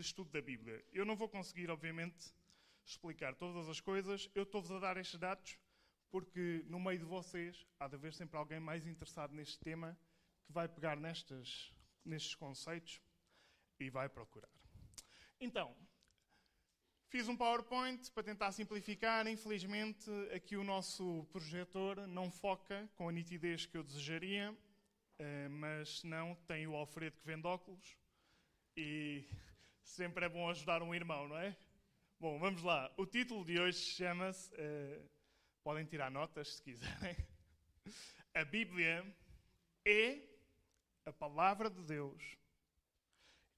de estudo da Bíblia. Eu não vou conseguir, obviamente, explicar todas as coisas. Eu estou-vos a dar estes dados porque no meio de vocês há de haver sempre alguém mais interessado neste tema que vai pegar nestes, nestes conceitos e vai procurar. Então, fiz um PowerPoint para tentar simplificar. Infelizmente, aqui o nosso projetor não foca com a nitidez que eu desejaria, eh, mas não tem o Alfredo que vende óculos e sempre é bom ajudar um irmão, não é? Bom, vamos lá. O título de hoje chama-se. Uh, podem tirar notas se quiserem. A Bíblia é a palavra de Deus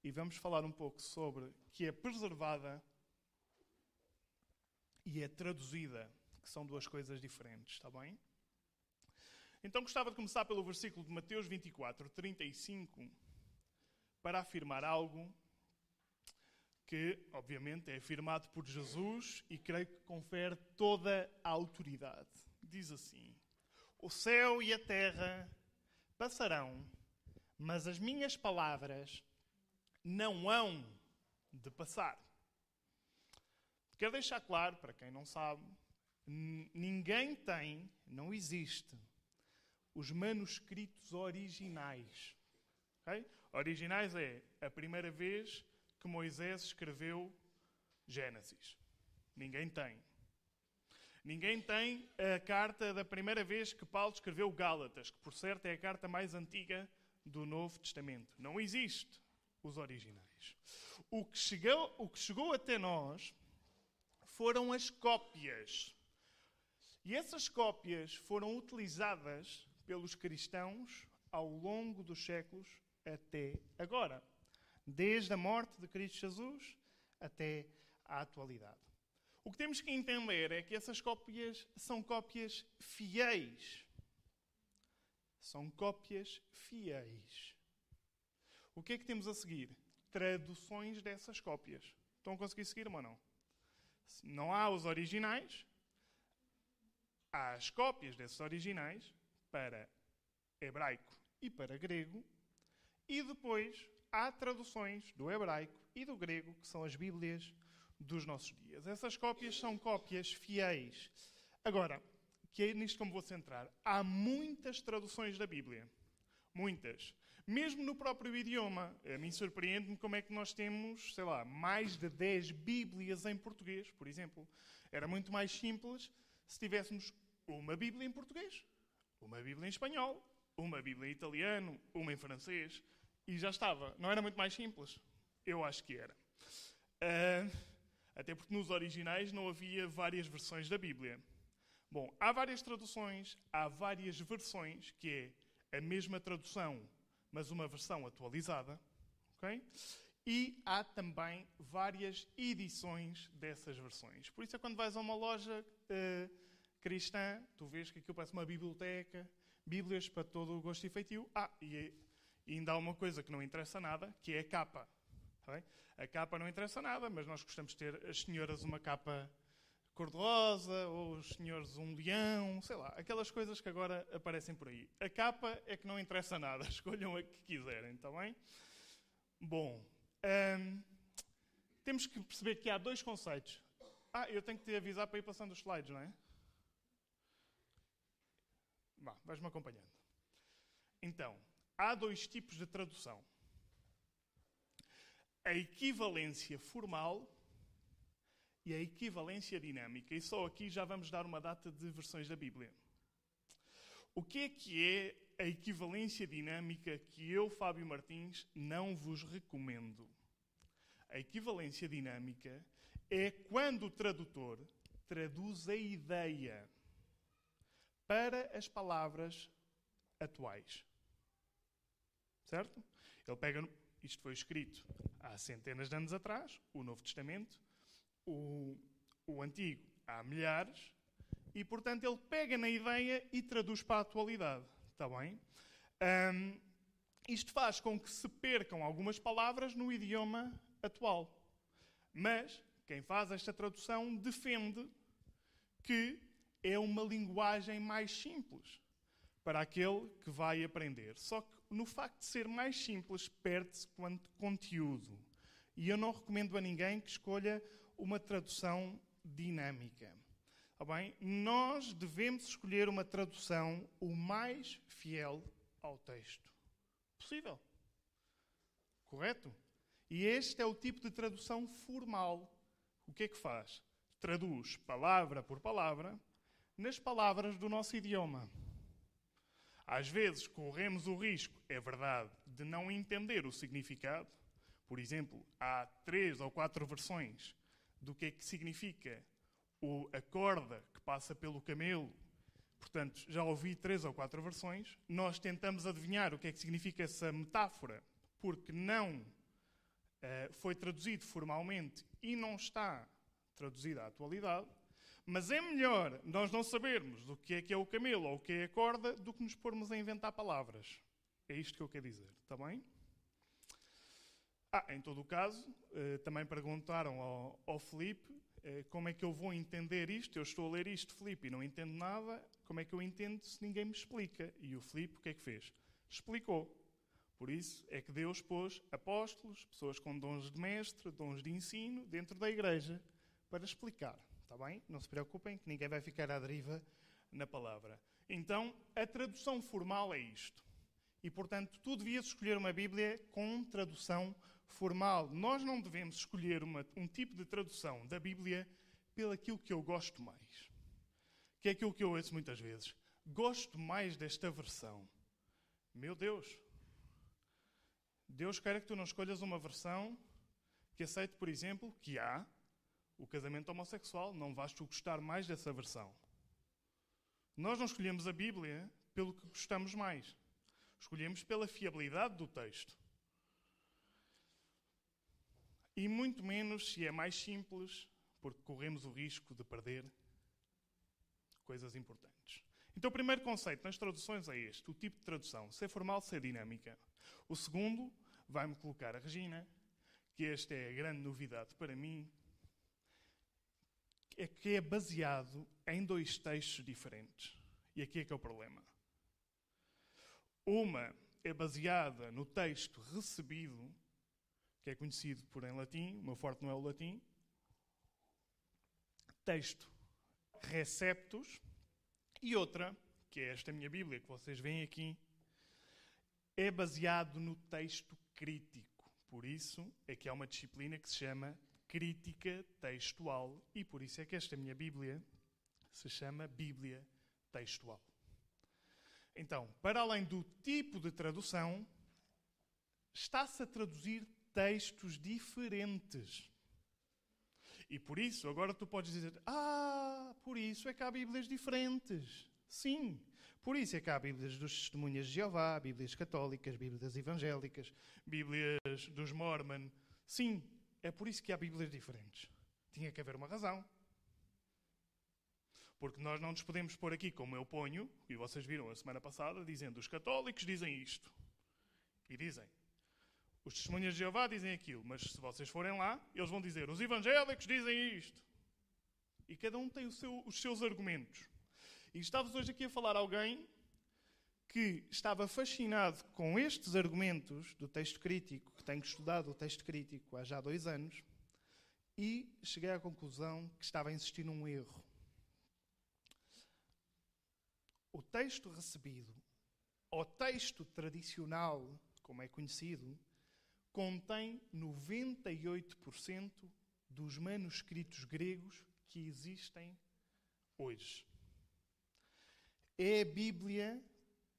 e vamos falar um pouco sobre que é preservada e é traduzida, que são duas coisas diferentes, está bem? Então gostava de começar pelo versículo de Mateus 24, 35, para afirmar algo que, obviamente, é afirmado por Jesus e creio que confere toda a autoridade. Diz assim: O céu e a terra passarão, mas as minhas palavras não hão de passar. Quero deixar claro, para quem não sabe, ninguém tem, não existe, os manuscritos originais. Okay? Originais é a primeira vez que Moisés escreveu Gênesis. Ninguém tem. Ninguém tem a carta da primeira vez que Paulo escreveu Gálatas, que por certo é a carta mais antiga do Novo Testamento. Não existe os originais. O que chegou, o que chegou até nós foram as cópias. E essas cópias foram utilizadas pelos cristãos ao longo dos séculos até agora. Desde a morte de Cristo Jesus até à atualidade. O que temos que entender é que essas cópias são cópias fiéis. São cópias fiéis. O que é que temos a seguir? Traduções dessas cópias. Estão a conseguir seguir ou não? Não há os originais, há as cópias desses originais para hebraico e para grego, e depois há traduções do hebraico e do grego, que são as Bíblias dos nossos dias. Essas cópias são cópias fiéis. Agora, que é nisto que me vou centrar, há muitas traduções da Bíblia. Muitas. Mesmo no próprio idioma. A mim surpreende-me como é que nós temos, sei lá, mais de 10 Bíblias em português, por exemplo. Era muito mais simples se tivéssemos uma Bíblia em português, uma Bíblia em espanhol, uma Bíblia em italiano, uma em francês. E já estava. Não era muito mais simples? Eu acho que era. Uh, até porque nos originais não havia várias versões da Bíblia. Bom, há várias traduções, há várias versões, que é a mesma tradução, mas uma versão atualizada. Okay? E há também várias edições dessas versões. Por isso é quando vais a uma loja uh, cristã, tu vês que aquilo parece uma biblioteca, Bíblias para todo o gosto e feitio. Ah, e, e ainda há uma coisa que não interessa nada, que é a capa. Tá a capa não interessa nada, mas nós gostamos de ter as senhoras uma capa cor-de-rosa, ou os senhores um leão, sei lá, aquelas coisas que agora aparecem por aí. A capa é que não interessa nada, escolham a que quiserem, está bem? Bom, hum, temos que perceber que há dois conceitos. Ah, eu tenho que te avisar para ir passando os slides, não é? Vá, vais-me acompanhando. Então, há dois tipos de tradução. A equivalência formal e a equivalência dinâmica. E só aqui já vamos dar uma data de versões da Bíblia. O que é que é a equivalência dinâmica que eu, Fábio Martins, não vos recomendo? A equivalência dinâmica é quando o tradutor traduz a ideia para as palavras atuais. Certo? Ele pega. Isto foi escrito há centenas de anos atrás, o Novo Testamento o, o antigo há milhares, e portanto ele pega na ideia e traduz para a atualidade. Está bem? Um, isto faz com que se percam algumas palavras no idioma atual. Mas quem faz esta tradução defende que é uma linguagem mais simples para aquele que vai aprender. Só que no facto de ser mais simples, perde-se conteúdo. E eu não recomendo a ninguém que escolha uma tradução dinâmica. Tá bem? Nós devemos escolher uma tradução o mais fiel ao texto possível. Correto? E este é o tipo de tradução formal. O que é que faz? Traduz palavra por palavra nas palavras do nosso idioma. Às vezes corremos o risco, é verdade, de não entender o significado. Por exemplo, há três ou quatro versões do que é que significa o, a corda que passa pelo camelo. Portanto, já ouvi três ou quatro versões. Nós tentamos adivinhar o que é que significa essa metáfora, porque não uh, foi traduzido formalmente e não está traduzido à atualidade. Mas é melhor nós não sabermos o que é que é o camelo ou o que é a corda do que nos pormos a inventar palavras. É isto que eu quero dizer, está bem? Ah, em todo o caso, eh, também perguntaram ao, ao Felipe eh, como é que eu vou entender isto. Eu estou a ler isto, Felipe, e não entendo nada. Como é que eu entendo se ninguém me explica? E o Felipe, o que é que fez? Explicou. Por isso é que Deus pôs apóstolos, pessoas com dons de mestre, dons de ensino, dentro da igreja, para explicar. Está bem? Não se preocupem que ninguém vai ficar à deriva na palavra. Então, a tradução formal é isto. E, portanto, tu devias escolher uma Bíblia com tradução formal. Nós não devemos escolher uma, um tipo de tradução da Bíblia pelo aquilo que eu gosto mais. Que é aquilo que eu ouço muitas vezes. Gosto mais desta versão. Meu Deus. Deus quer que tu não escolhas uma versão que aceite, por exemplo, que há o casamento homossexual. Não vais tu gostar mais dessa versão. Nós não escolhemos a Bíblia pelo que gostamos mais. Escolhemos pela fiabilidade do texto. E muito menos se é mais simples, porque corremos o risco de perder coisas importantes. Então, o primeiro conceito nas traduções é este: o tipo de tradução, ser formal, ser dinâmica. O segundo, vai-me colocar a Regina, que esta é a grande novidade para mim, é que é baseado em dois textos diferentes. E aqui é que é o problema. Uma é baseada no texto recebido, que é conhecido por em latim, o meu forte não é o latim. Texto receptus. E outra, que é esta minha Bíblia que vocês veem aqui, é baseado no texto crítico. Por isso é que há uma disciplina que se chama crítica textual e por isso é que esta minha Bíblia se chama Bíblia textual. Então, para além do tipo de tradução, está-se a traduzir textos diferentes. E por isso, agora tu podes dizer: Ah, por isso é que há Bíblias diferentes. Sim, por isso é que há Bíblias dos Testemunhas de Jeová, Bíblias católicas, Bíblias evangélicas, Bíblias dos Mormon. Sim, é por isso que há Bíblias diferentes. Tinha que haver uma razão. Porque nós não nos podemos pôr aqui como eu ponho, e vocês viram a semana passada, dizendo os católicos dizem isto. E dizem. Os testemunhas de Jeová dizem aquilo, mas se vocês forem lá, eles vão dizer os evangélicos dizem isto. E cada um tem seu, os seus argumentos. E estavas hoje aqui a falar a alguém que estava fascinado com estes argumentos do texto crítico, que tenho estudado o texto crítico há já dois anos, e cheguei à conclusão que estava a insistir num erro. O texto recebido, o texto tradicional, como é conhecido, contém 98% dos manuscritos gregos que existem hoje. É a Bíblia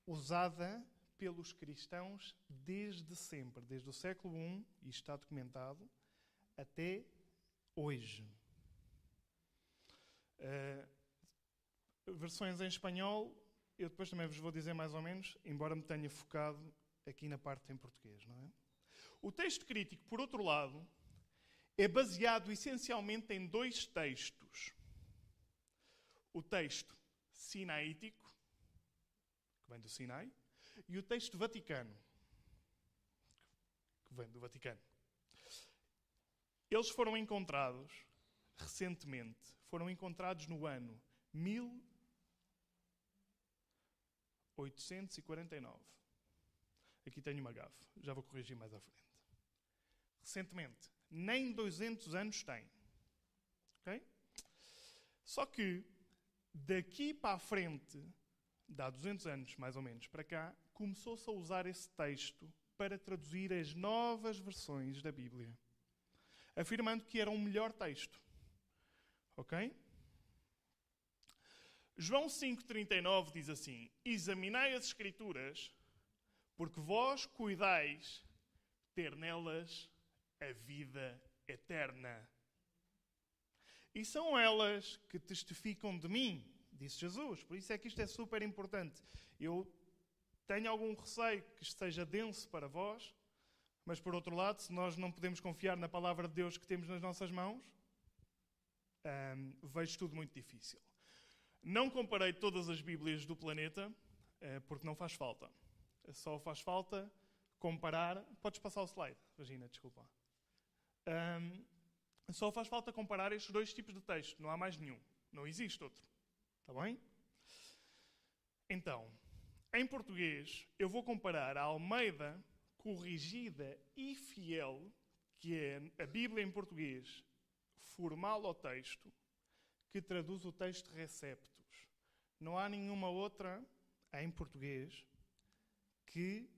usada pelos cristãos desde sempre, desde o século I, e está documentado, até hoje. Uh, versões em espanhol eu depois também vos vou dizer mais ou menos, embora me tenha focado aqui na parte em português, não é? O texto crítico, por outro lado, é baseado essencialmente em dois textos. O texto sinaítico, vem do Sinai, e o texto vaticano, que vem do Vaticano. Eles foram encontrados recentemente, foram encontrados no ano 1000 849. Aqui tenho uma gafe, já vou corrigir mais à frente. Recentemente, Nem 200 anos tem. Ok? Só que daqui para a frente, de há 200 anos mais ou menos para cá, começou-se a usar esse texto para traduzir as novas versões da Bíblia, afirmando que era um melhor texto. Ok? João 5,39 diz assim: Examinai as Escrituras, porque vós cuidais ter nelas a vida eterna. E são elas que testificam de mim, disse Jesus. Por isso é que isto é super importante. Eu tenho algum receio que isto seja denso para vós, mas por outro lado, se nós não podemos confiar na palavra de Deus que temos nas nossas mãos, hum, vejo tudo muito difícil. Não comparei todas as Bíblias do planeta, eh, porque não faz falta. Só faz falta comparar. Podes passar o slide, Regina, desculpa. Um, só faz falta comparar estes dois tipos de texto, não há mais nenhum. Não existe outro. Está bem? Então, em português, eu vou comparar a Almeida corrigida e fiel, que é a Bíblia em português, formal ao texto, que traduz o texto receptos. Não há nenhuma outra em português que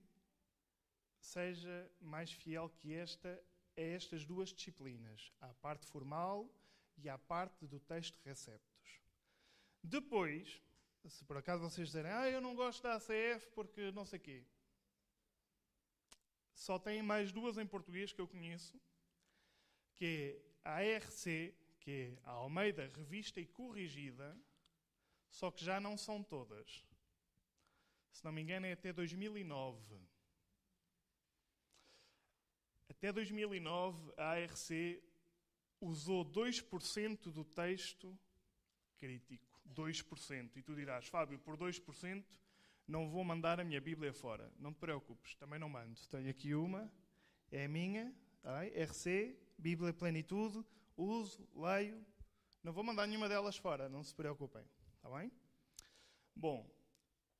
seja mais fiel que esta a estas duas disciplinas, à parte formal e à parte do texto receptos. Depois, se por acaso vocês disserem, ah, eu não gosto da ACF porque não sei quê. Só tem mais duas em português que eu conheço, que é a ARC, que é a Almeida Revista e Corrigida, só que já não são todas. Se não me engano, é até 2009. Até 2009, a ARC usou 2% do texto crítico. 2%. E tu dirás, Fábio, por 2% não vou mandar a minha Bíblia fora. Não te preocupes, também não mando. Tenho aqui uma, é a minha, RC, Bíblia Plenitude, uso, leio. Não vou mandar nenhuma delas fora, não se preocupem. Está bem? Bom,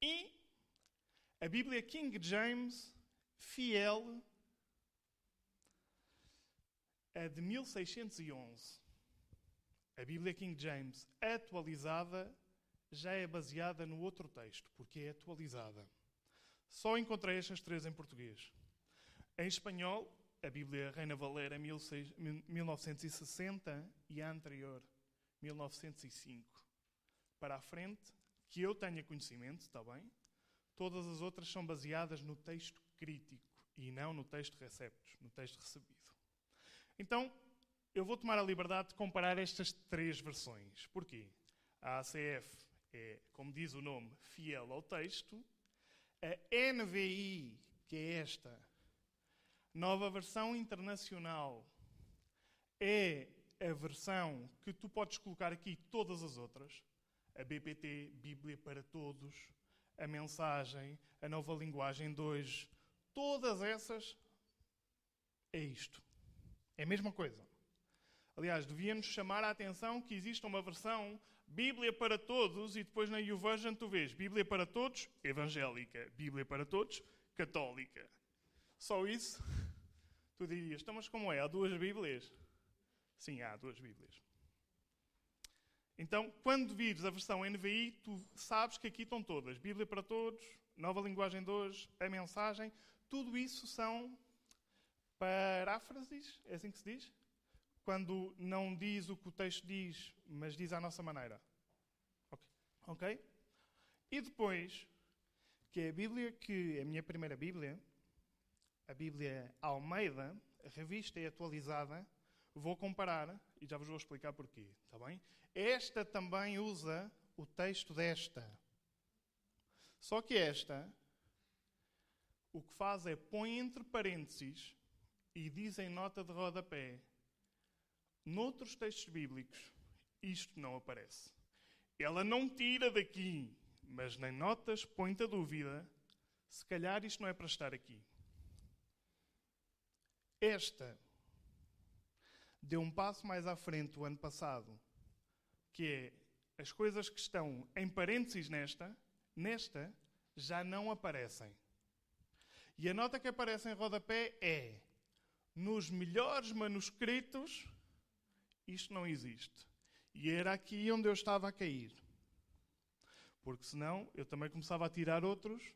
e a Bíblia King James, fiel, a de 1611. A Bíblia King James, atualizada, já é baseada no outro texto, porque é atualizada. Só encontrei estas três em português. Em espanhol, a Bíblia Reina Valera 1960 e a anterior 1905. Para a frente, que eu tenha conhecimento, está bem? Todas as outras são baseadas no texto crítico e não no texto receptos, no texto recebido. Então, eu vou tomar a liberdade de comparar estas três versões. Porquê? A ACF é, como diz o nome, fiel ao texto. A NVI, que é esta, nova versão internacional, é a versão que tu podes colocar aqui todas as outras. A BPT, Bíblia para Todos, a mensagem, a nova linguagem 2, todas essas é isto. É a mesma coisa. Aliás, devíamos chamar a atenção que existe uma versão Bíblia para todos e depois na YouVersion tu vês Bíblia para todos, evangélica. Bíblia para todos, católica. Só isso? Tu dirias, então mas como é? Há duas Bíblias? Sim, há duas Bíblias. Então, quando vires a versão NVI, tu sabes que aqui estão todas. Bíblia para todos, Nova Linguagem 2, a mensagem. Tudo isso são paráfrases, é assim que se diz? Quando não diz o que o texto diz, mas diz à nossa maneira. Ok? okay? E depois, que é a Bíblia que é a minha primeira Bíblia, a Bíblia Almeida, revista e atualizada, vou comparar e já vos vou explicar porquê, está bem? Esta também usa o texto desta. Só que esta, o que faz é põe entre parênteses e diz em nota de rodapé Noutros textos bíblicos, isto não aparece. Ela não tira daqui, mas nem notas põe-te a dúvida. Se calhar isto não é para estar aqui. Esta deu um passo mais à frente o ano passado, que é as coisas que estão em parênteses nesta, nesta já não aparecem. E a nota que aparece em rodapé é nos melhores manuscritos, isto não existe. E era aqui onde eu estava a cair. Porque senão eu também começava a tirar outros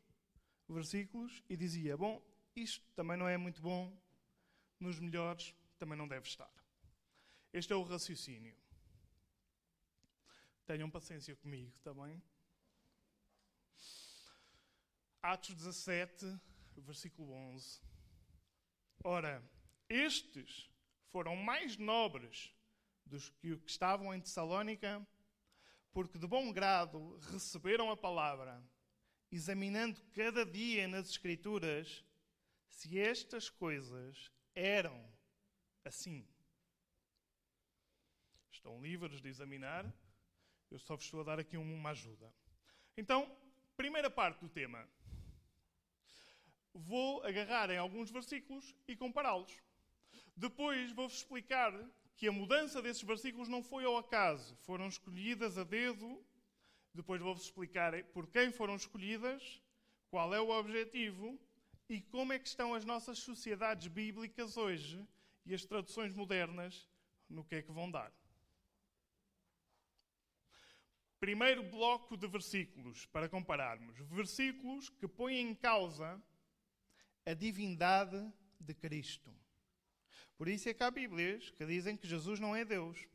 versículos e dizia: Bom, isto também não é muito bom, nos melhores também não deve estar. Este é o raciocínio. Tenham paciência comigo também. Atos 17, versículo 11. Ora, estes foram mais nobres dos que estavam em Tessalónica, porque de bom grado receberam a palavra, examinando cada dia nas Escrituras se estas coisas eram assim. Estão livres de examinar, eu só vos estou a dar aqui uma ajuda. Então, primeira parte do tema. Vou agarrar em alguns versículos e compará-los. Depois vou-vos explicar que a mudança desses versículos não foi ao acaso, foram escolhidas a dedo. Depois vou-vos explicar por quem foram escolhidas, qual é o objetivo e como é que estão as nossas sociedades bíblicas hoje e as traduções modernas no que é que vão dar. Primeiro bloco de versículos para compararmos. Versículos que põem em causa a divindade de Cristo. Por isso é que há Bíblias que dizem que Jesus não é Deus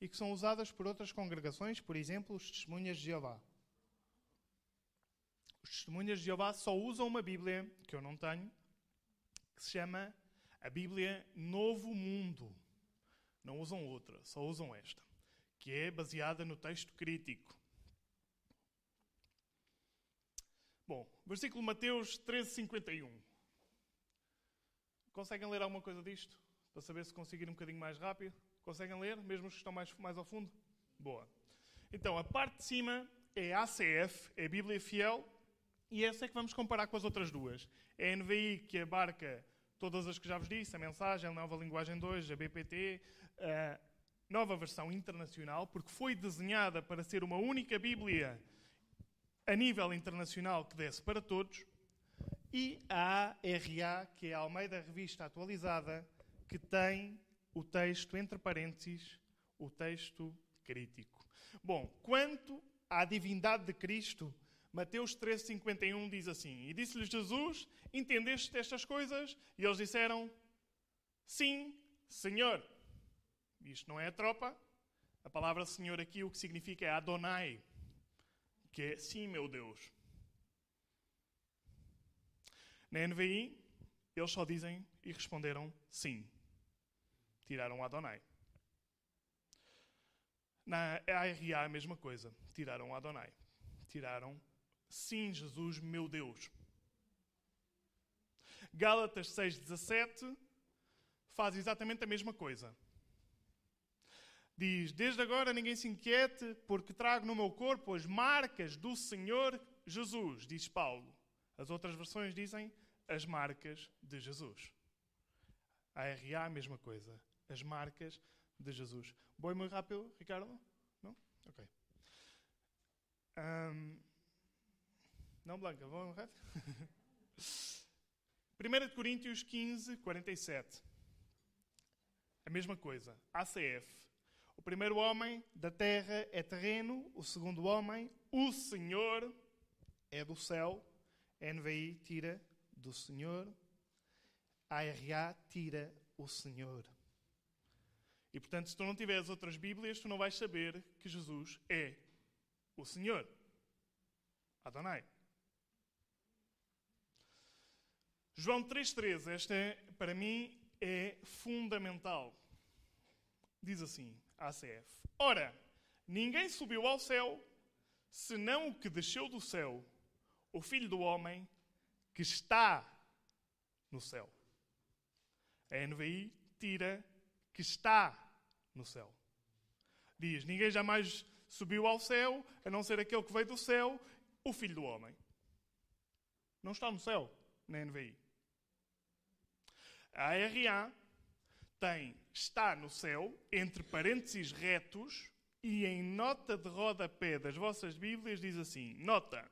e que são usadas por outras congregações, por exemplo, os Testemunhas de Jeová. Os Testemunhas de Jeová só usam uma Bíblia, que eu não tenho, que se chama a Bíblia Novo Mundo. Não usam outra, só usam esta, que é baseada no texto crítico. Bom, versículo Mateus 13, 51. Conseguem ler alguma coisa disto? Para saber se conseguir um bocadinho mais rápido? Conseguem ler, mesmo os que estão mais, mais ao fundo? Boa. Então, a parte de cima é ACF, é Bíblia Fiel, e essa é que vamos comparar com as outras duas. É a NVI, que abarca todas as que já vos disse, a mensagem, a nova linguagem 2, a BPT, a nova versão internacional, porque foi desenhada para ser uma única Bíblia a nível internacional que desse para todos e a ARA, que é a Almeida Revista Atualizada, que tem o texto, entre parênteses, o texto crítico. Bom, quanto à divindade de Cristo, Mateus 13,51 diz assim: E disse-lhes Jesus: Entendeste estas coisas? E eles disseram: Sim, Senhor. Isto não é a tropa. A palavra Senhor aqui o que significa é Adonai, que é sim, meu Deus. Na NVI, eles só dizem e responderam sim. Tiraram Adonai. Na ARA, a mesma coisa. Tiraram Adonai. Tiraram sim, Jesus, meu Deus. Gálatas 6,17 faz exatamente a mesma coisa. Diz: Desde agora ninguém se inquiete, porque trago no meu corpo as marcas do Senhor Jesus, diz Paulo. As outras versões dizem as marcas de Jesus. A RA, a mesma coisa. As marcas de Jesus. Boi muito rápido, Ricardo? Não? Ok. Um, não, Blanca, vou rápido? 1 Coríntios 15, 47. A mesma coisa. ACF. O primeiro homem da terra é terreno, o segundo homem, o Senhor, é do céu. NVI tira do Senhor, ARA tira o Senhor. E portanto, se tu não tiveres outras Bíblias, tu não vais saber que Jesus é o Senhor. Adonai. João 3,13, esta para mim é fundamental. Diz assim, ACF: Ora, ninguém subiu ao céu senão o que desceu do céu, o Filho do Homem que está no céu. A NVI tira que está no céu. Diz: Ninguém jamais subiu ao céu, a não ser aquele que veio do céu, o Filho do Homem. Não está no céu, na NVI. A RA tem está no céu, entre parênteses retos, e em nota de rodapé das vossas Bíblias diz assim: Nota,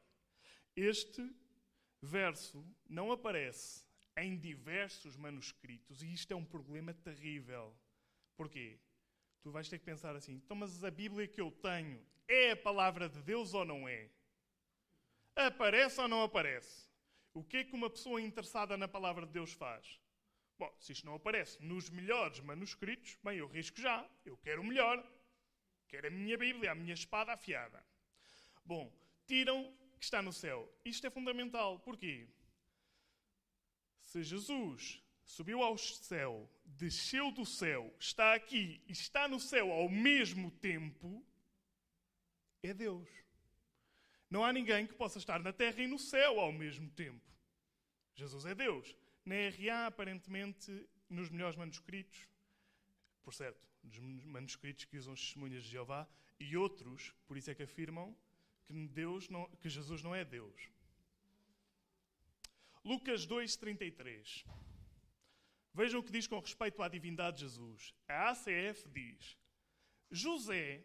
este verso não aparece em diversos manuscritos. E isto é um problema terrível. Porquê? Tu vais ter que pensar assim: então, mas a Bíblia que eu tenho é a palavra de Deus ou não é? Aparece ou não aparece? O que é que uma pessoa interessada na palavra de Deus faz? Bom, se isto não aparece nos melhores manuscritos, bem, eu risco já. Eu quero o melhor. Quero a minha Bíblia, a minha espada afiada. Bom, tiram que está no céu. Isto é fundamental. Porquê? Se Jesus subiu ao céu, desceu do céu, está aqui e está no céu ao mesmo tempo, é Deus. Não há ninguém que possa estar na terra e no céu ao mesmo tempo. Jesus é Deus. Na RA, aparentemente, nos melhores manuscritos, por certo, nos manuscritos que usam as testemunhas de Jeová, e outros, por isso é que afirmam que, Deus não, que Jesus não é Deus. Lucas 2,33. Vejam o que diz com respeito à divindade de Jesus. A ACF diz: José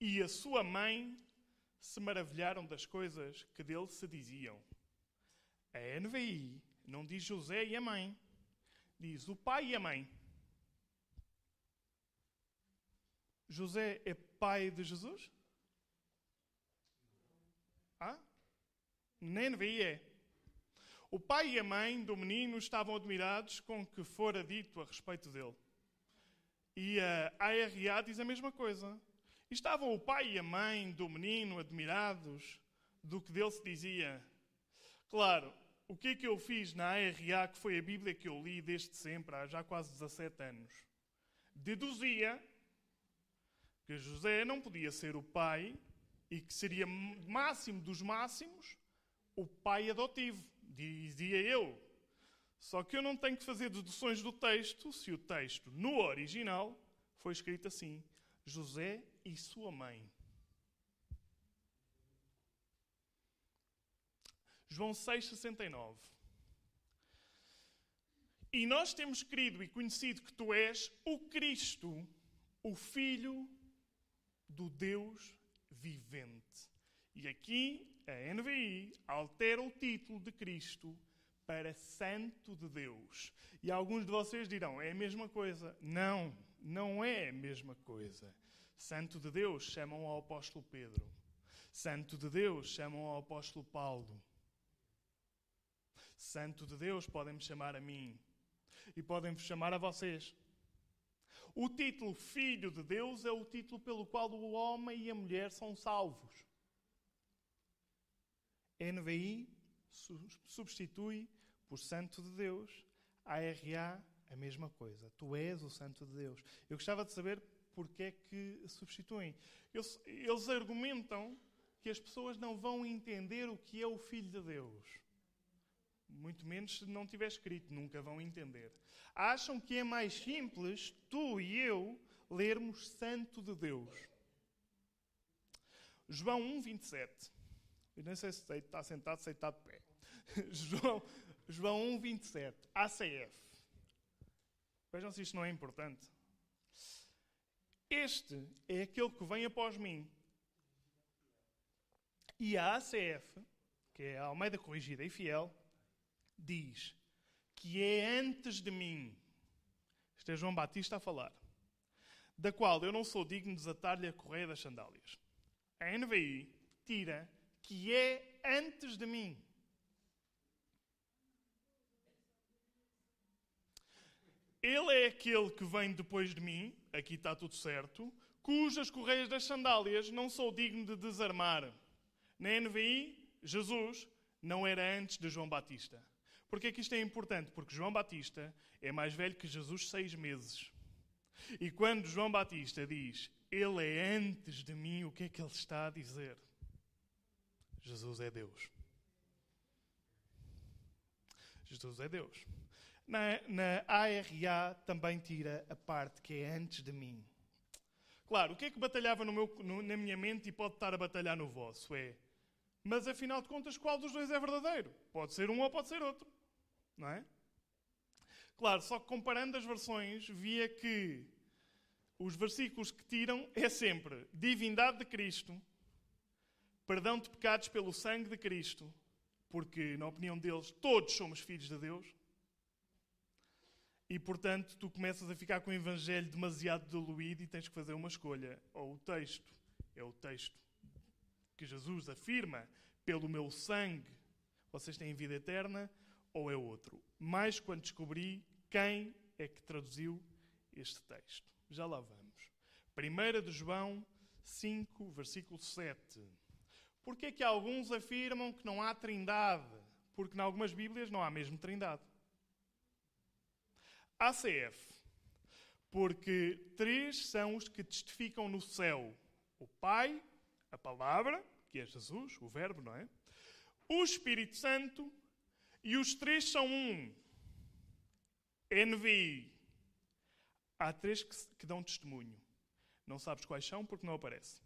e a sua mãe se maravilharam das coisas que dele se diziam. A NVI não diz José e a mãe, diz o pai e a mãe. José é pai de Jesus? Ah? NVI é. O pai e a mãe do menino estavam admirados com o que fora dito a respeito dele. E a ARA diz a mesma coisa. Estavam o pai e a mãe do menino admirados do que dele se dizia. Claro, o que é que eu fiz na ARA, que foi a Bíblia que eu li desde sempre, há já quase 17 anos? Deduzia que José não podia ser o pai e que seria máximo dos máximos o pai adotivo, dizia eu. Só que eu não tenho que fazer deduções do texto se o texto, no original, foi escrito assim: José e sua mãe. João 6,69. E nós temos querido e conhecido que tu és o Cristo, o Filho do Deus vivente. E aqui a NVI altera o título de Cristo para Santo de Deus. E alguns de vocês dirão: é a mesma coisa. Não, não é a mesma coisa. Santo de Deus chamam ao apóstolo Pedro. Santo de Deus chamam ao apóstolo Paulo. Santo de Deus podem me chamar a mim. E podem me chamar a vocês. O título Filho de Deus é o título pelo qual o homem e a mulher são salvos. NVI substitui por Santo de Deus. ARA, a mesma coisa. Tu és o Santo de Deus. Eu gostava de saber porque é que substituem. Eles, eles argumentam que as pessoas não vão entender o que é o Filho de Deus. Muito menos se não tiver escrito, nunca vão entender. Acham que é mais simples tu e eu lermos Santo de Deus. João 1, 27. Eu nem sei se está sentado, se está de pé. João, João 1, 27. ACF. Vejam se isto não é importante. Este é aquele que vem após mim. E a ACF, que é a Almeida Corrigida e Fiel, diz que é antes de mim, este é João Batista a falar, da qual eu não sou digno de desatar-lhe a correia das sandálias. A NVI tira que é antes de mim. Ele é aquele que vem depois de mim, aqui está tudo certo, cujas correias das sandálias não sou digno de desarmar. Na NVI, Jesus não era antes de João Batista. Porquê é que isto é importante? Porque João Batista é mais velho que Jesus seis meses. E quando João Batista diz, Ele é antes de mim, o que é que ele está a dizer? Jesus é Deus. Jesus é Deus. Na, na ARA também tira a parte que é antes de mim. Claro, o que é que batalhava no meu, no, na minha mente e pode estar a batalhar no vosso? É, mas afinal de contas, qual dos dois é verdadeiro? Pode ser um ou pode ser outro não é? Claro, só que comparando as versões, via que os versículos que tiram é sempre divindade de Cristo, perdão de pecados pelo sangue de Cristo, porque, na opinião deles, todos somos filhos de Deus. E, portanto, tu começas a ficar com o Evangelho demasiado diluído e tens que fazer uma escolha. Ou o texto é o texto que Jesus afirma: pelo meu sangue vocês têm vida eterna, ou é outro. Mais quando descobri quem é que traduziu este texto. Já lá vamos. 1 de João 5, versículo 7. Porquê é que alguns afirmam que não há trindade? Porque em algumas Bíblias não há mesmo trindade. ACF. Porque três são os que testificam no céu: o Pai, a Palavra, que é Jesus, o Verbo, não é? O Espírito Santo e os três são um. NVI. Há três que, que dão testemunho. Não sabes quais são porque não aparece.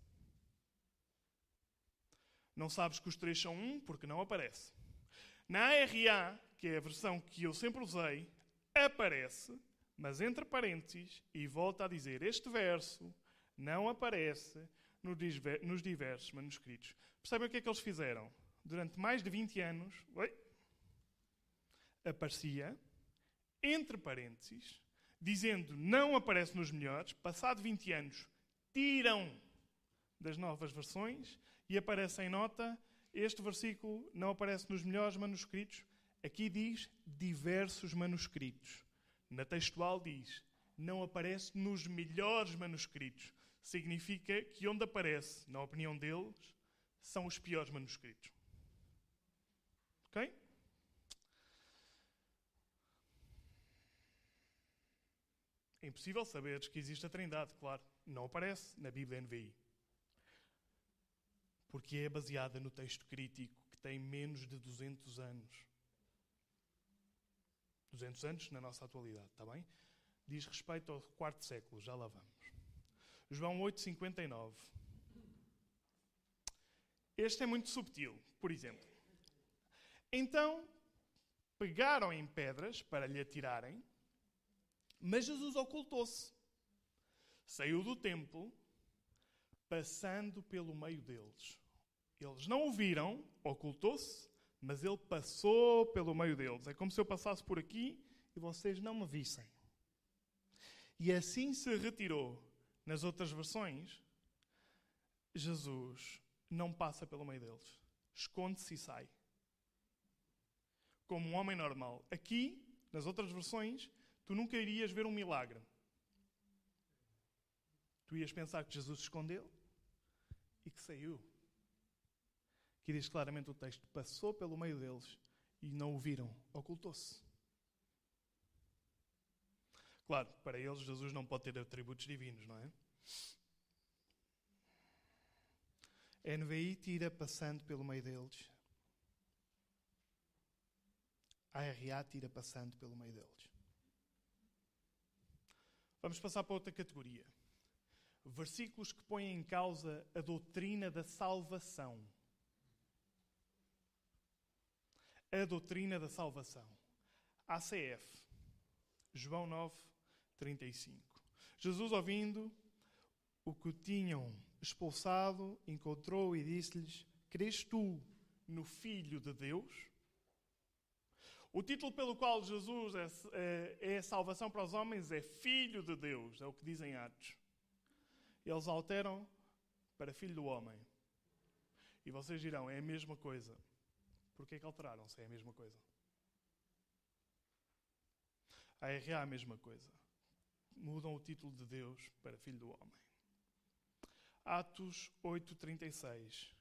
Não sabes que os três são um porque não aparece. Na ARA, que é a versão que eu sempre usei, aparece, mas entre parênteses, e volta a dizer: este verso não aparece nos diversos manuscritos. Percebem o que é que eles fizeram? Durante mais de 20 anos, oi, aparecia, entre parênteses, dizendo não aparece nos melhores, passado 20 anos, tiram das novas versões e aparece em nota, este versículo não aparece nos melhores manuscritos, aqui diz diversos manuscritos. Na textual diz, não aparece nos melhores manuscritos. Significa que onde aparece, na opinião deles, são os piores manuscritos. Ok? É impossível saberes que existe a Trindade, claro. Não aparece na Bíblia NVI. Porque é baseada no texto crítico que tem menos de 200 anos. 200 anos na nossa atualidade, está bem? Diz respeito ao quarto século, já lá vamos. João 8,59. Este é muito subtil, por exemplo. Então, pegaram em pedras para lhe atirarem, mas Jesus ocultou-se. Saiu do templo, passando pelo meio deles. Eles não o viram, ocultou-se, mas ele passou pelo meio deles. É como se eu passasse por aqui e vocês não me vissem. E assim se retirou. Nas outras versões, Jesus não passa pelo meio deles. Esconde-se e sai. Como um homem normal. Aqui, nas outras versões, tu nunca irias ver um milagre. Tu ias pensar que Jesus se escondeu e que saiu. Aqui diz claramente o texto: passou pelo meio deles e não o viram, ocultou-se. Claro, para eles Jesus não pode ter atributos divinos, não é? A NVI tira passando pelo meio deles. A RA tira passando pelo meio deles. Vamos passar para outra categoria. Versículos que põem em causa a doutrina da salvação. A doutrina da salvação. ACF. João 9, 35. Jesus, ouvindo o que tinham expulsado, encontrou e disse-lhes: Crês tu no Filho de Deus? O título pelo qual Jesus é, é, é salvação para os homens é Filho de Deus, é o que dizem Atos. Eles alteram para Filho do Homem. E vocês dirão: é a mesma coisa. Porquê que alteraram se é a mesma coisa? A RA é a mesma coisa. Mudam o título de Deus para Filho do Homem. Atos 8,36.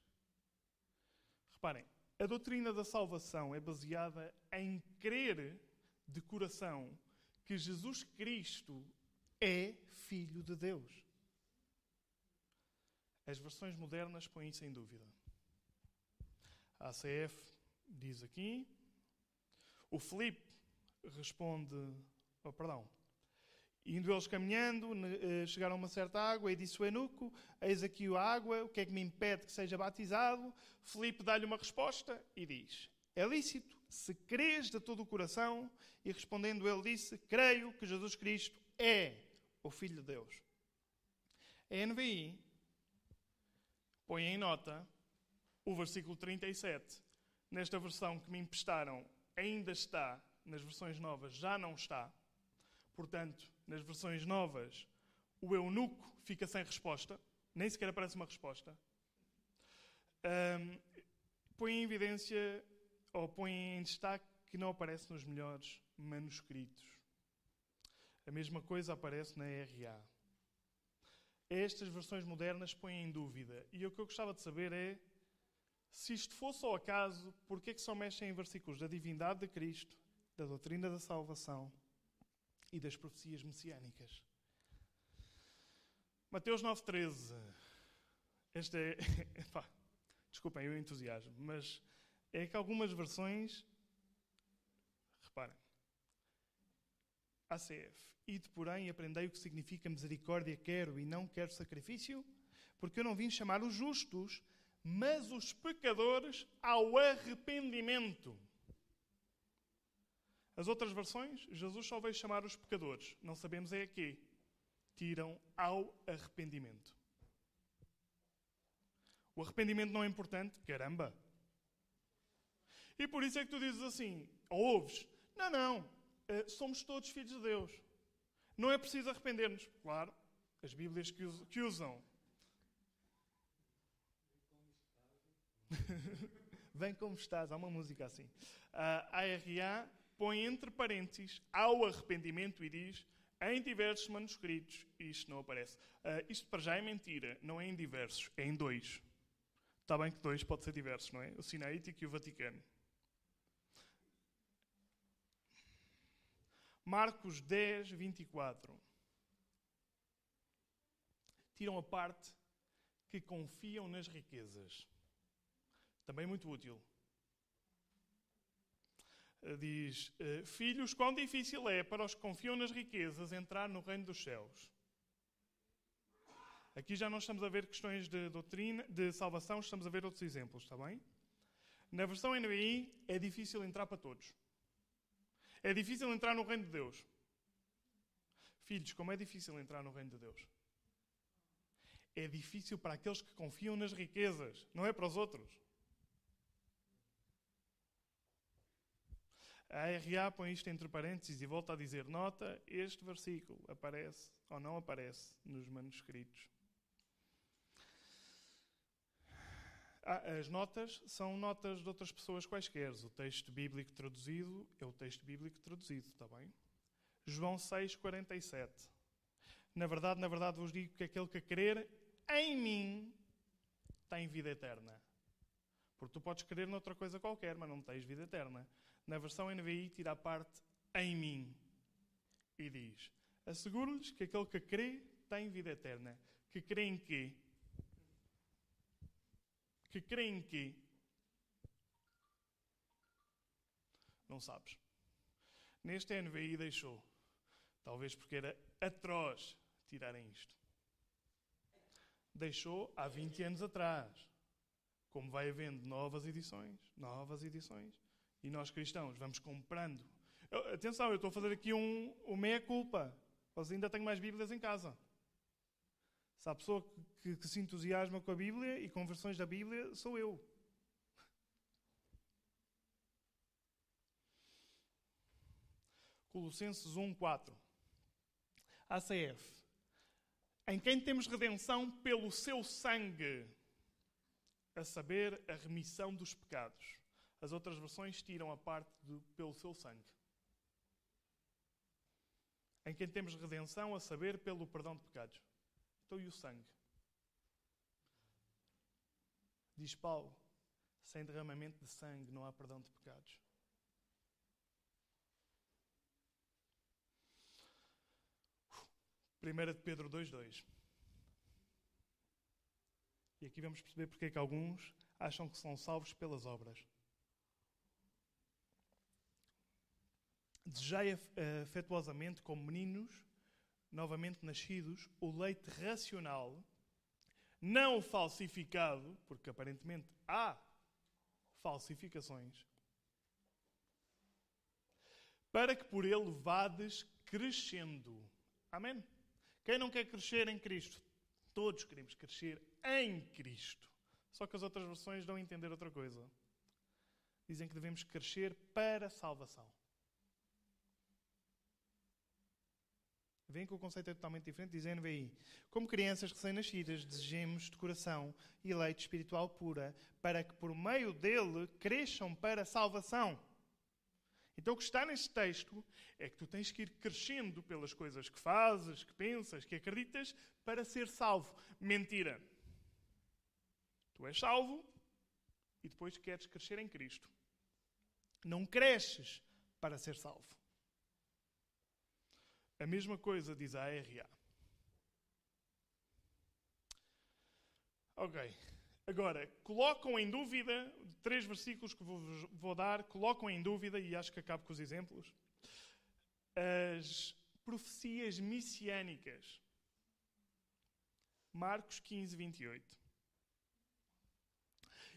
Reparem, a doutrina da salvação é baseada em crer de coração que Jesus Cristo é Filho de Deus. As versões modernas põem isso em dúvida. A ACF diz aqui. O Filipe responde, oh, perdão, Indo eles caminhando, eh, chegaram a uma certa água e disse o eunuco: Eis aqui a água, o que é que me impede que seja batizado? Filipe dá-lhe uma resposta e diz: É lícito, se crês de todo o coração. E respondendo ele disse: Creio que Jesus Cristo é o Filho de Deus. A NVI põe em nota o versículo 37. Nesta versão que me emprestaram, ainda está, nas versões novas já não está Portanto, nas versões novas, o eunuco fica sem resposta, nem sequer aparece uma resposta. Um, põe em evidência, ou põe em destaque, que não aparece nos melhores manuscritos. A mesma coisa aparece na RA. Estas versões modernas põem em dúvida. E o que eu gostava de saber é se isto fosse ao acaso, porquê é que só mexem em versículos da divindade de Cristo, da doutrina da salvação e das profecias messiânicas? Mateus 9,13. Esta é. Epá, desculpem o entusiasmo, mas é que algumas versões. Reparem. ACF. Ide, porém, aprendei o que significa misericórdia quero e não quero sacrifício, porque eu não vim chamar os justos, mas os pecadores ao arrependimento. As outras versões, Jesus só veio chamar os pecadores. Não sabemos é a quê. Tiram ao arrependimento. O arrependimento não é importante? Caramba! E por isso é que tu dizes assim, ou ouves, não, não, somos todos filhos de Deus. Não é preciso arrepender-nos. Claro, as Bíblias que usam Vem como estás. Há uma música assim. A ARA põe entre parênteses ao arrependimento e diz em diversos manuscritos. Isto não aparece. Uh, isto para já é mentira. Não é em diversos, é em dois. Está bem que dois pode ser diversos, não é? O Sinaítico e o Vaticano. Marcos 10, 24. Tiram a parte que confiam nas riquezas. Também muito útil. Eh, diz: eh, Filhos, quão difícil é para os que confiam nas riquezas entrar no reino dos céus. Aqui já não estamos a ver questões de doutrina, de salvação, estamos a ver outros exemplos, está bem? Na versão NBI é difícil entrar para todos. É difícil entrar no reino de Deus. Filhos, como é difícil entrar no reino de Deus? É difícil para aqueles que confiam nas riquezas, não é para os outros. A RA põe isto entre parênteses e volta a dizer: nota, este versículo aparece ou não aparece nos manuscritos. Ah, as notas são notas de outras pessoas quaisquer. O texto bíblico traduzido é o texto bíblico traduzido, está bem? João 6, 47. Na verdade, na verdade vos digo que aquele que crer em mim tem vida eterna. Porque tu podes crer noutra coisa qualquer, mas não tens vida eterna. Na versão NVI, tira a parte em mim e diz: Asseguro-lhes que aquele que crê tem vida eterna. Que crê em quê? Que crê em quê? Não sabes. Neste NVI deixou. Talvez porque era atroz tirarem isto. Deixou há 20 anos atrás. Como vai havendo novas edições, novas edições. E nós cristãos vamos comprando. Eu, atenção, eu estou a fazer aqui um, um meia-culpa. Mas ainda tenho mais Bíblias em casa. Se há pessoa que, que, se entusiasma com a Bíblia e com versões da Bíblia, sou eu. Colossenses 1, 4. ACF. Em quem temos redenção pelo seu sangue, a saber, a remissão dos pecados. As outras versões tiram a parte do pelo seu sangue. Em quem temos redenção, a saber, pelo perdão de pecados. Então, e o sangue? Diz Paulo: sem derramamento de sangue não há perdão de pecados. Primeira de Pedro 2:2. E aqui vamos perceber porque é que alguns acham que são salvos pelas obras. Desejai afetuosamente, como meninos novamente nascidos, o leite racional, não falsificado, porque aparentemente há falsificações, para que por ele vades crescendo. Amém? Quem não quer crescer em Cristo? Todos queremos crescer em Cristo. Só que as outras versões dão a entender outra coisa. Dizem que devemos crescer para a salvação. Vem que o conceito é totalmente diferente, diz a NVI. Como crianças recém-nascidas, desejemos de coração e leite espiritual pura, para que por meio dele cresçam para a salvação. Então o que está neste texto é que tu tens que ir crescendo pelas coisas que fazes, que pensas, que acreditas, para ser salvo. Mentira. Tu és salvo e depois queres crescer em Cristo. Não cresces para ser salvo. A mesma coisa diz a ARA. Ok. Agora, colocam em dúvida, três versículos que vos vou dar, colocam em dúvida, e acho que acabo com os exemplos, as profecias messiânicas. Marcos 15, 28.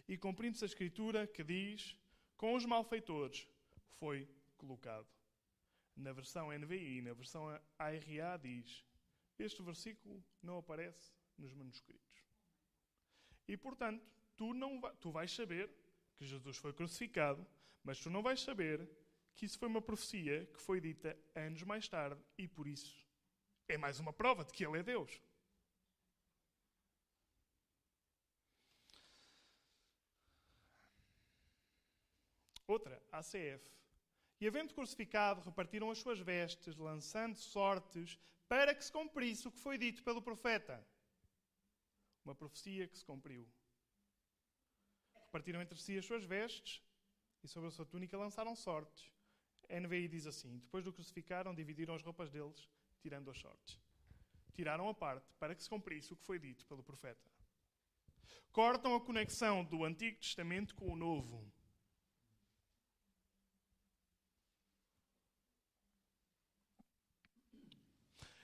E cumprindo-se a escritura que diz: Com os malfeitores foi colocado. Na versão NVI, na versão ARA, diz: Este versículo não aparece nos manuscritos. E portanto, tu, não vai, tu vais saber que Jesus foi crucificado, mas tu não vais saber que isso foi uma profecia que foi dita anos mais tarde e por isso é mais uma prova de que Ele é Deus. Outra, ACF. E havendo crucificado, repartiram as suas vestes, lançando sortes, para que se cumprisse o que foi dito pelo profeta. Uma profecia que se cumpriu. Repartiram entre si as suas vestes e sobre a sua túnica lançaram sortes. A NVI diz assim: Depois do crucificaram, dividiram as roupas deles, tirando as sortes. Tiraram a parte para que se cumprisse o que foi dito pelo profeta. Cortam a conexão do Antigo Testamento com o Novo.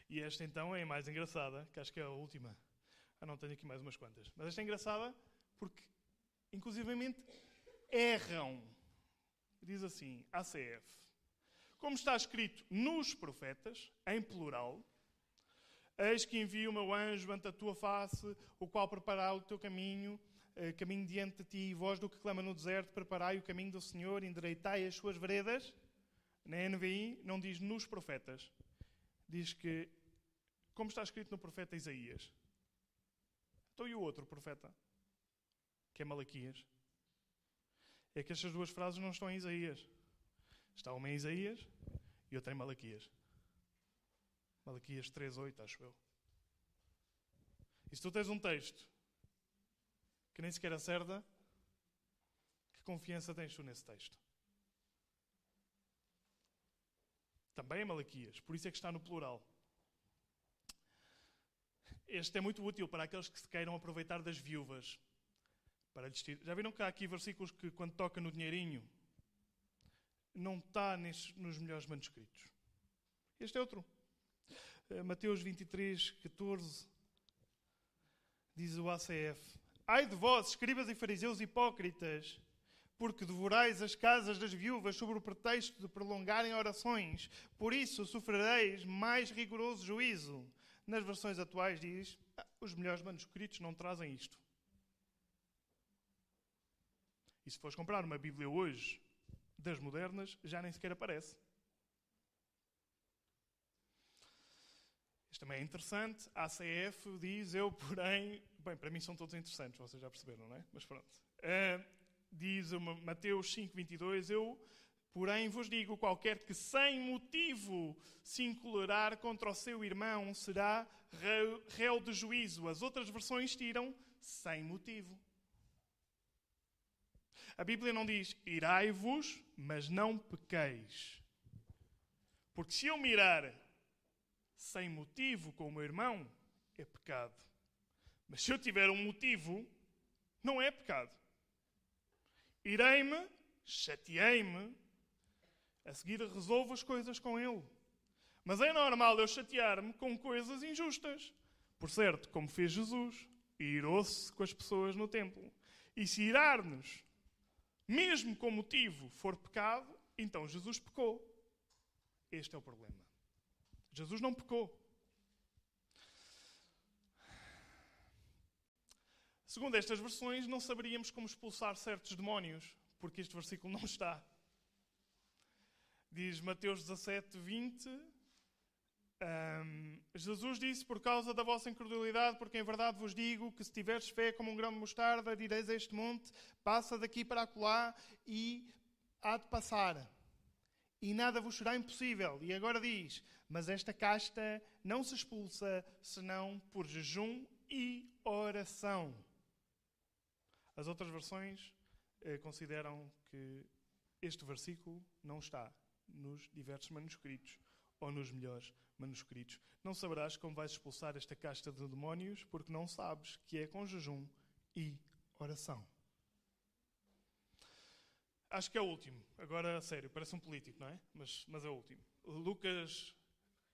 E esta então é a mais engraçada, que acho que é a última. Ah, não, tenho aqui mais umas quantas. Mas esta é engraçada porque, inclusivamente, erram. Diz assim, ACF. Como está escrito nos profetas, em plural, Eis que envio o meu anjo ante a tua face, o qual preparará o teu caminho, eh, caminho diante de ti, e vós do que clama no deserto, preparai o caminho do Senhor, endireitai as suas veredas. Na NVI não diz nos profetas, diz que, como está escrito no profeta Isaías. Então e o outro profeta, que é Malaquias? É que estas duas frases não estão em Isaías. Está uma em Isaías e outra em Malaquias. Malaquias 3.8, acho eu. E se tu tens um texto que nem sequer acerta, que confiança tens tu nesse texto? Também é Malaquias, por isso é que está no plural. Este é muito útil para aqueles que se queiram aproveitar das viúvas. Para lhes Já viram que há aqui versículos que, quando toca no dinheirinho, não está nos melhores manuscritos. Este é outro. Uh, Mateus 23, 14, diz o ACF: Ai de vós, escribas e fariseus hipócritas, porque devorais as casas das viúvas sob o pretexto de prolongarem orações. Por isso sofrereis mais rigoroso juízo. Nas versões atuais diz: ah, os melhores manuscritos não trazem isto. E se fores comprar uma Bíblia hoje, das modernas, já nem sequer aparece. Isto também é interessante. A ACF diz: Eu, porém. Bem, para mim são todos interessantes, vocês já perceberam, não é? Mas pronto. Uh, diz Mateus 5, 22, Eu, Porém, vos digo: qualquer que sem motivo se encolerar contra o seu irmão será réu de juízo. As outras versões tiram sem motivo. A Bíblia não diz irai-vos, mas não pequeis. Porque se eu mirar sem motivo com o meu irmão, é pecado. Mas se eu tiver um motivo, não é pecado. Irei-me, chateei-me, a seguir resolvo as coisas com ele. Mas é normal eu chatear-me com coisas injustas. Por certo, como fez Jesus, irou-se com as pessoas no templo. E se irar-nos, mesmo com motivo, for pecado, então Jesus pecou. Este é o problema. Jesus não pecou. Segundo estas versões, não saberíamos como expulsar certos demónios, porque este versículo não está. Diz Mateus 17, 20: Um, Jesus disse: Por causa da vossa incredulidade, porque em verdade vos digo que se tiveres fé como um grão de mostarda, direis a este monte: passa daqui para acolá e há de passar. E nada vos será impossível. E agora diz: Mas esta casta não se expulsa senão por jejum e oração. As outras versões eh, consideram que este versículo não está nos diversos manuscritos ou nos melhores manuscritos. Não saberás como vais expulsar esta casta de demónios, porque não sabes que é com jejum e oração. Acho que é o último. Agora, a sério, parece um político, não é? Mas, mas é o último. Lucas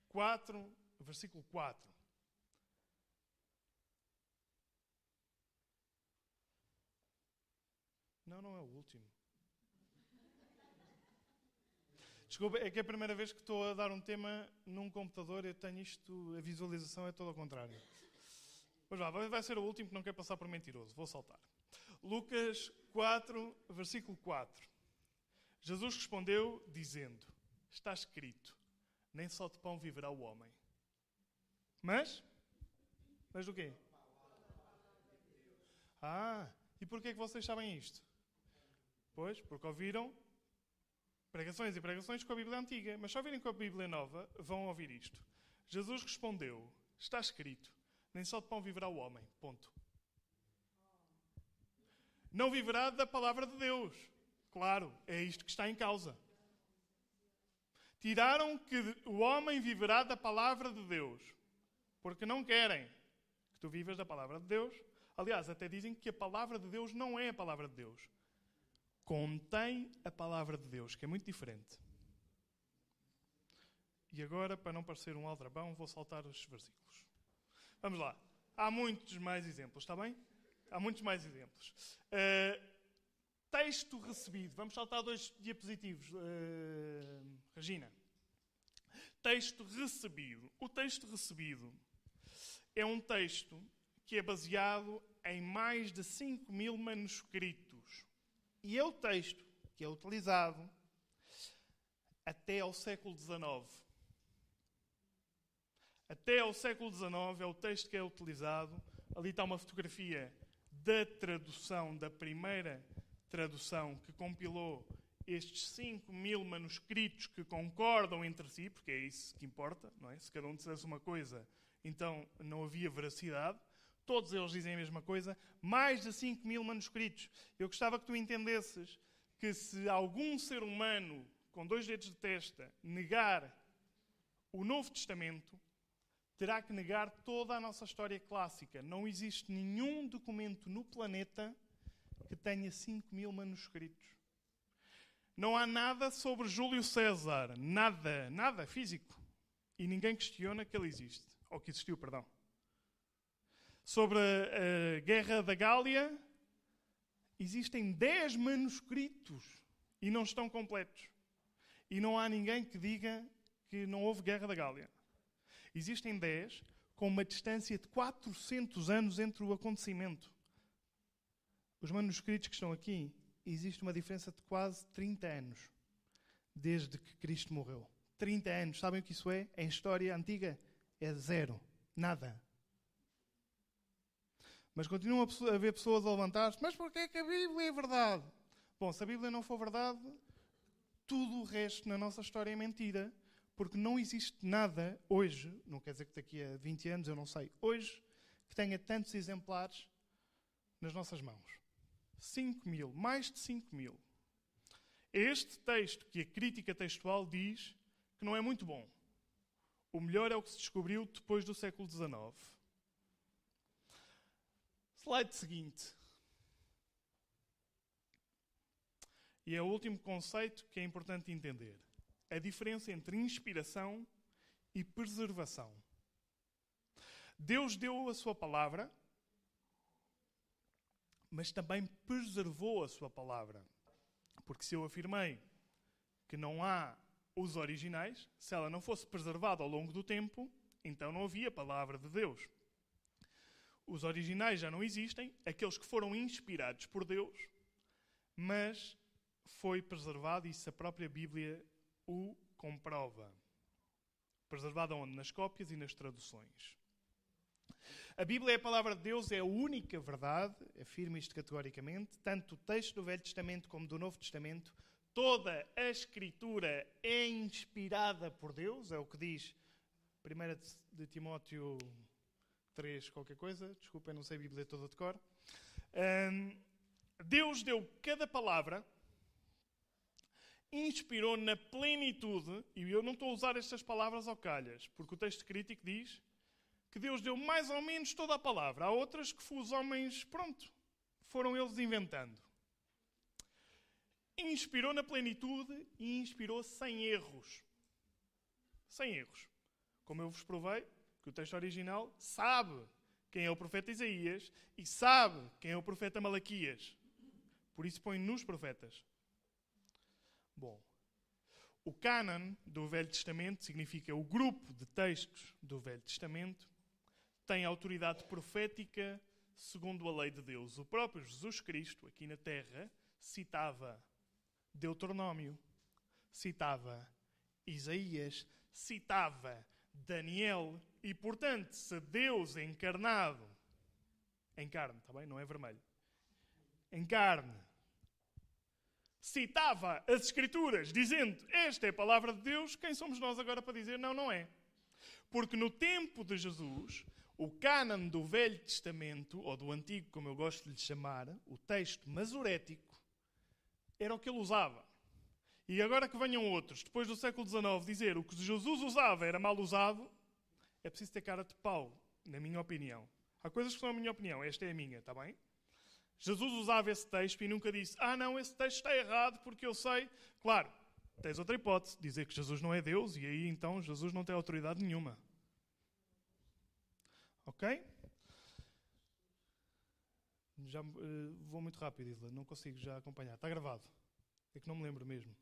4, versículo 4. Não, não é o último. Desculpa, é que é a primeira vez que estou a dar um tema num computador, eu tenho isto, a visualização é toda ao contrário. Mas vá, vai ser o último que não quer passar por mentiroso, vou saltar. Lucas 4, versículo 4. Jesus respondeu, dizendo: Está escrito, nem só de pão viverá o homem. Mas? Mas do quê? Ah, e porquê é que vocês sabem isto? Pois, porque ouviram pregações e pregações com a Bíblia antiga, mas só virem com a Bíblia nova, vão ouvir isto. Jesus respondeu: Está escrito, nem só de pão viverá o homem. Ponto. Não viverá da palavra de Deus. Claro, é isto que está em causa. Tiraram que o homem viverá da palavra de Deus, porque não querem que tu vivas da palavra de Deus. Aliás, até dizem que a palavra de Deus não é a palavra de Deus contém a palavra de Deus, que é muito diferente. E agora, para não parecer um aldrabão, vou saltar os versículos. Vamos lá. Há muitos mais exemplos, está bem? Há muitos mais exemplos. Uh, texto recebido. Vamos saltar dois diapositivos. Uh, Regina. Texto recebido. O texto recebido é um texto que é baseado em mais de 5 mil manuscritos e é o texto que é utilizado até ao século XIX. Até ao século XIX é o texto que é utilizado. Ali está uma fotografia da tradução, da primeira tradução que compilou estes 5 mil manuscritos que concordam entre si, porque é isso que importa, não é? Se cada um dissesse uma coisa, então não havia veracidade. Todos eles dizem a mesma coisa. Mais de 5 mil manuscritos. Eu gostava que tu entendesses que se algum ser humano com dois dedos de testa negar o Novo Testamento, terá que negar toda a nossa história clássica. Não existe nenhum documento no planeta que tenha 5 mil manuscritos. Não há nada sobre Júlio César. Nada, nada físico. E ninguém questiona que ele existe. Ou que existiu, perdão sobre a, Guerra da Gália, existem 10 manuscritos e não estão completos. E não há ninguém que diga que não houve Guerra da Gália. Existem 10 com uma distância de 400 anos entre o acontecimento. Os manuscritos que estão aqui, existe uma diferença de quase 30 anos desde que Cristo morreu. 30 anos. Sabem o que isso é? Em história antiga é zero. Nada. Mas continuam a haver pessoas a levantar-se. Mas porquê que a Bíblia é verdade? Bom, se a Bíblia não for verdade, tudo o resto na nossa história é mentira. Porque não existe nada hoje, não quer dizer que daqui a 20 anos, eu não sei, hoje, que tenha tantos exemplares nas nossas mãos. 5 mil, mais de 5 mil. Este texto que a crítica textual diz que não é muito bom. O melhor é o que se descobriu depois do século XIX. Slide seguinte. E é o último conceito que é importante entender: a diferença entre inspiração e preservação. Deus deu a sua palavra, mas também preservou a sua palavra. Porque se eu afirmei que não há os originais, se ela não fosse preservada ao longo do tempo, então não havia palavra de Deus. Os originais já não existem, aqueles que foram inspirados por Deus, mas foi preservado e isso a própria Bíblia o comprova. preservada onde? Nas cópias e nas traduções. A Bíblia é a palavra de Deus, é a única verdade, afirma isto categoricamente, tanto o texto do Velho Testamento como do Novo Testamento, toda a Escritura é inspirada por Deus, é o que diz 1 de Timóteo 3, qualquer coisa, desculpem, não sei a Bíblia toda de cor. Um, Deus deu cada palavra, inspirou na plenitude, e eu não estou a usar estas palavras ao calhas, porque o texto crítico diz que Deus deu mais ou menos toda a palavra. Há outras que os homens, pronto, foram eles inventando. Inspirou na plenitude e inspirou sem erros. Sem erros. Como eu vos provei, que o texto original sabe quem é o profeta Isaías e sabe quem é o profeta Malaquias. Por isso põe nos profetas. Bom, o cânon do Velho Testamento significa o grupo de textos do Velho Testamento tem autoridade profética segundo a lei de Deus. O próprio Jesus Cristo, aqui na terra, citava Deuteronômio, citava Isaías, citava Daniel, e portanto, se Deus encarnado, em carne, está bem? Não é vermelho, em carne, citava as Escrituras, dizendo esta é a palavra de Deus, quem somos nós agora para dizer não, não é? Porque no tempo de Jesus, o cânon do Velho Testamento, ou do Antigo, como eu gosto de lhe chamar, o texto masorético, era o que ele usava. E agora que venham outros, depois do século XIX, dizer o que Jesus usava era mal usado, é preciso ter cara de pau, na minha opinião. Há coisas que são a minha opinião, esta é a minha, está bem? Jesus usava esse texto e nunca disse: Ah, não, esse texto está errado porque eu sei. Claro, tens outra hipótese, dizer que Jesus não é Deus e aí então Jesus não tem autoridade nenhuma. Ok? Já uh, vou muito rápido, Isla. Não consigo já acompanhar. Está gravado. É que não me lembro mesmo.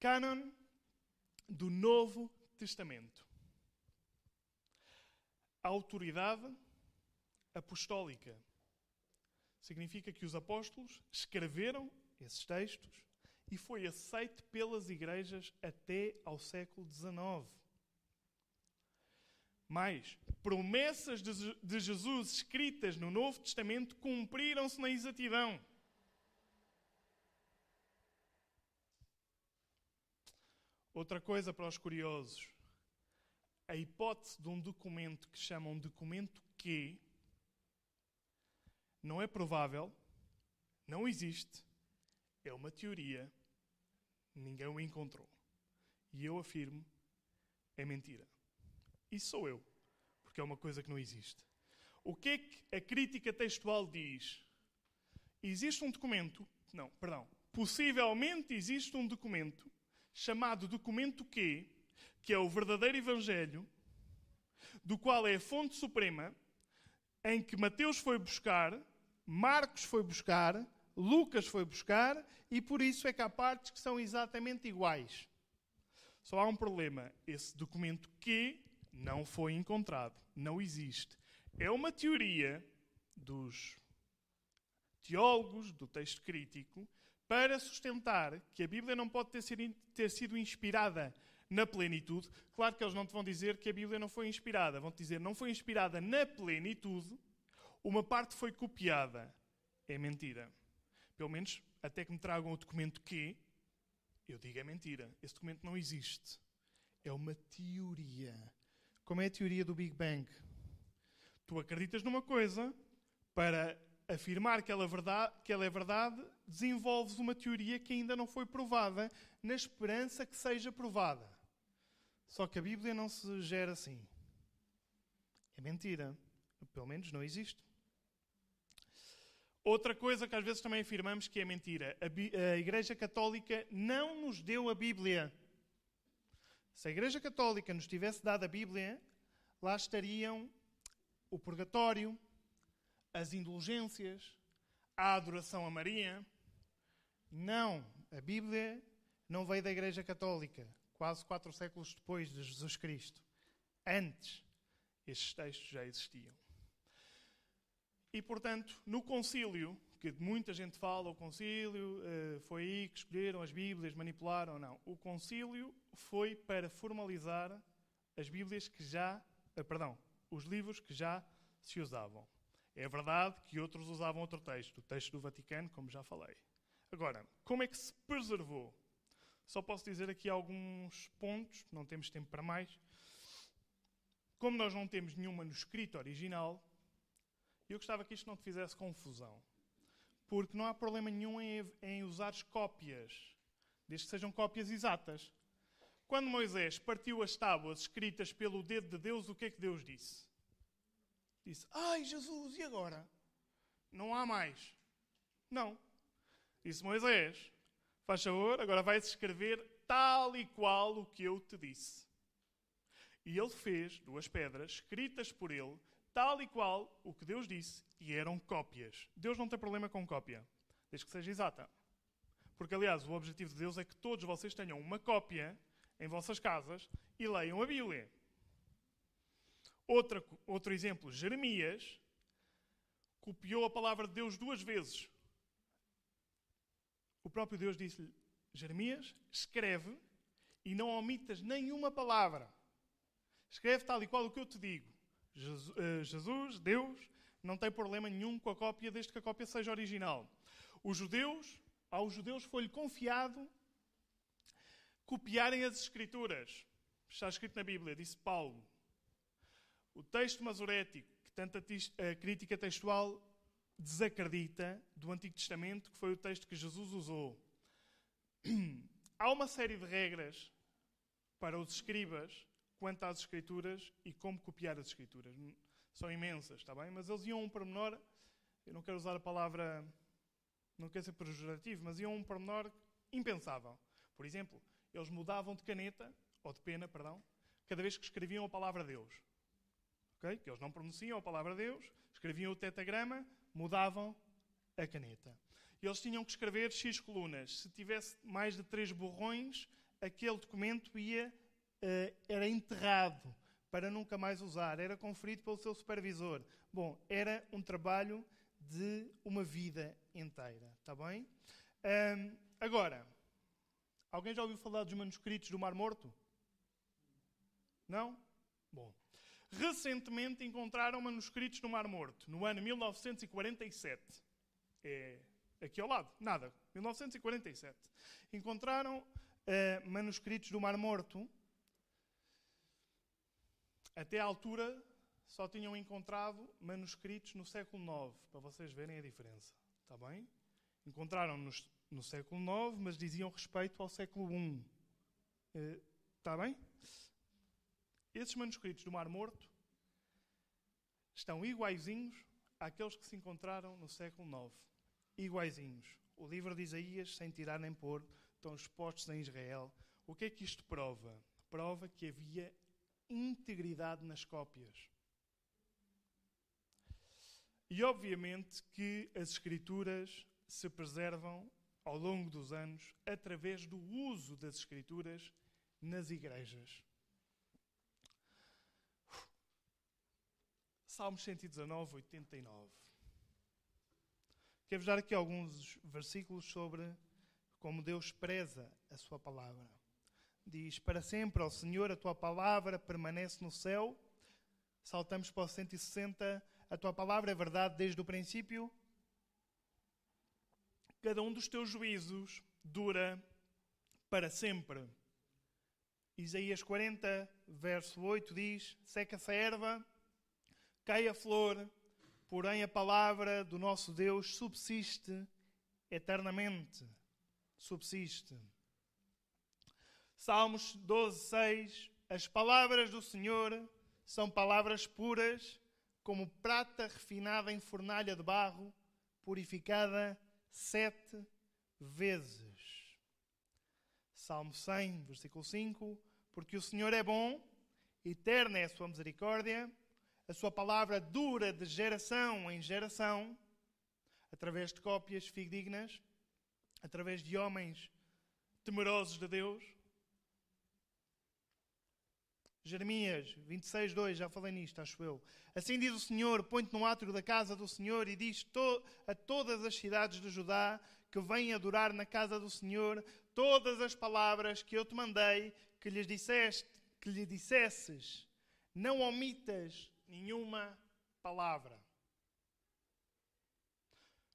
Canon do Novo Testamento. Autoridade apostólica. Significa que os apóstolos escreveram esses textos e foi aceito pelas igrejas até ao século XIX. Mais, promessas de Jesus escritas no Novo Testamento cumpriram-se na exatidão. Outra coisa para os curiosos. A hipótese de um documento que chamam documento Q não é provável, não existe, é uma teoria, ninguém o encontrou. E eu afirmo, é mentira. Isso sou eu, porque é uma coisa que não existe. O que é que a crítica textual diz? Existe um documento, não, perdão, possivelmente existe um documento chamado documento Q, que é o verdadeiro evangelho, do qual é a fonte suprema, em que Mateus foi buscar, Marcos foi buscar, Lucas foi buscar, e por isso é que há partes que são exatamente iguais. Só há um problema. Esse documento Q não foi encontrado, não existe. É uma teoria dos teólogos do texto crítico para sustentar que a Bíblia não pode ter sido inspirada na plenitude. Claro que eles não te vão dizer que a Bíblia não foi inspirada, vão te dizer não foi inspirada na plenitude, uma parte foi copiada. É mentira. Pelo menos até que me tragam o documento que eu digo é mentira. Esse documento não existe. É uma teoria. Como é a teoria do Big Bang? Tu acreditas numa coisa, para afirmar que ela, é verdade, que ela é verdade, desenvolves uma teoria que ainda não foi provada, na esperança que seja provada. Só que a Bíblia não se gera assim. É mentira. Pelo menos não existe. Outra coisa que às vezes também afirmamos que é mentira: a Igreja Católica não nos deu a Bíblia. Se a Igreja Católica nos tivesse dado a Bíblia, lá estariam o purgatório, as indulgências, a adoração a Maria. Não, a Bíblia não veio da Igreja Católica, quase quatro séculos depois de Jesus Cristo. Antes, estes textos já existiam. E, portanto, no concílio que muita gente fala, o concílio, uh, foi aí que escolheram as Bíblias, manipularam. Não. O concílio foi para formalizar as Bíblias que já, uh, perdão, os livros que já se usavam. É verdade que outros usavam outro texto, o texto do Vaticano, como já falei. Agora, como é que se preservou? Só posso dizer aqui alguns pontos, não temos tempo para mais. Como nós não temos nenhum manuscrito original, eu gostava que isto não te fizesse confusão. Porque não há problema nenhum em, em usar cópias, desde que sejam cópias exatas. Quando Moisés partiu as tábuas escritas pelo dedo de Deus, o que é que Deus disse? Disse: Ai Jesus, e agora? Não há mais. Não. Disse Moisés: Faz favor, agora vais escrever tal e qual o que eu te disse. E ele fez duas pedras escritas por ele, tal e qual o que Deus disse, e eram cópias. Deus não tem problema com cópia, desde que seja exata. Porque, aliás, o objetivo de Deus é que todos vocês tenham uma cópia em vossas casas e leiam a Bíblia. Outra, outro exemplo, Jeremias copiou a palavra de Deus duas vezes o próprio Deus disse-lhe: Jeremias, escreve e não omitas nenhuma palavra. Escreve tal e qual o que eu te digo. Eh, Jesus, Deus, não tem problema nenhum com a cópia, desde que a cópia seja original. Os judeus, aos judeus foi-lhe confiado copiarem as Escrituras. Está escrito na Bíblia, disse Paulo. O texto masorético, que tanta a crítica textual desacredita do Antigo Testamento, que foi o texto que Jesus usou. Há uma série de regras para os escribas quanto às Escrituras e como copiar as Escrituras. São imensas, está bem? Mas eles iam um pormenor, eu não quero usar a palavra, não quero ser pejorativo, mas iam um pormenor impensável. Por exemplo, eles mudavam de caneta, ou de pena, perdão, cada vez que escreviam a palavra Deus. Okay? Que eles não pronunciam a palavra Deus, escreviam o tetagrama, mudavam a caneta. Eles tinham que escrever X colunas. Se tivesse mais de três borrões, aquele documento ia, uh, era enterrado para nunca mais usar. Era conferido pelo seu supervisor. Bom, era um trabalho de uma vida inteira. Está bem? Um, agora, alguém já ouviu falar dos manuscritos do Mar Morto? Não? Bom. Recentemente encontraram manuscritos no Mar Morto, no ano 1947. É aqui ao lado, nada, 1947. Encontraram uh, manuscritos do Mar Morto. Até à altura só tinham encontrado manuscritos no século IX, para vocês verem a diferença. Está bem? Encontraram-nos no século IX, mas diziam respeito ao século I. Uh, está bem? Esses manuscritos do Mar Morto estão iguaizinhos àqueles que se encontraram no século IX. Iguaizinhos. O livro de Isaías, sem tirar nem pôr, estão expostos em Israel. O que é que isto prova? Prova que havia integridade nas cópias. E obviamente que as Escrituras se preservam ao longo dos anos através do uso das Escrituras nas igrejas. Salmos 119, 89. Quero-vos dar aqui alguns versículos sobre como Deus preza a sua palavra. Diz: Para sempre, ó Senhor, a tua palavra permanece no céu. Saltamos para o 160. A tua palavra é verdade desde o princípio. Cada um dos teus juízos dura para sempre. Isaías 40, verso 8 diz: Seca-se a erva cai a flor, porém a palavra do nosso Deus subsiste eternamente. Subsiste. Salmos 12, 6. As palavras do Senhor são palavras puras, como prata refinada em fornalha de barro, purificada sete vezes. Salmo 100, versículo 5. Porque o Senhor é bom, eterna é a sua misericórdia a sua palavra dura de geração em geração, através de cópias fidedignas, através de homens temerosos de Deus. Jeremias 26, 2, já falei nisto, acho eu. Assim diz o Senhor: põe-te no átrio da casa do Senhor e diz to a todas as cidades de Judá que vêm adorar na casa do Senhor todas as palavras que eu te mandei que lhes disseste, que lhe dissesses. Não omitas nenhuma palavra.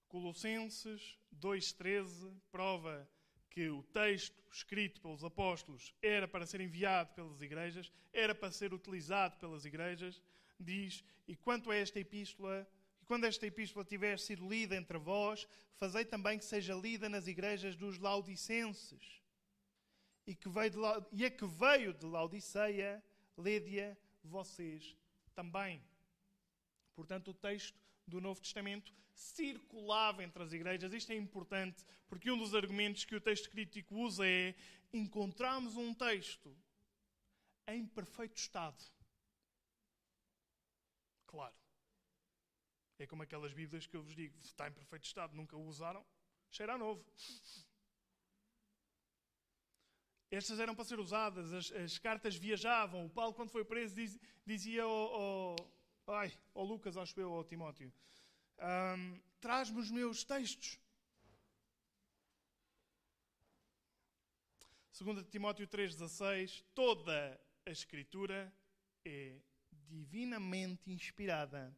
Colossenses 2,13 prova que o texto escrito pelos apóstolos era para ser enviado pelas igrejas, era para ser utilizado pelas igrejas, diz: E quanto a esta epístola, e quando esta epístola tiver sido lida entre vós, fazei também que seja lida nas igrejas dos laudicenses. E, que veio de, e a que veio de Laodiceia, lede-a vocês também. Portanto, o texto do Novo Testamento circulava entre as igrejas. Isto é importante porque um dos argumentos que o texto crítico usa é encontramos um texto em perfeito estado. Claro. É como aquelas Bíblias que eu vos digo, está em perfeito estado, nunca o usaram, cheira a novo. Estas eram para ser usadas, as, as cartas viajavam. O Paulo, quando foi preso, diz, dizia ao, ao, ai, ao Lucas, acho eu, ao Timóteo: um, traz-me os meus textos. 2 Timóteo 3,16: toda a Escritura é divinamente inspirada,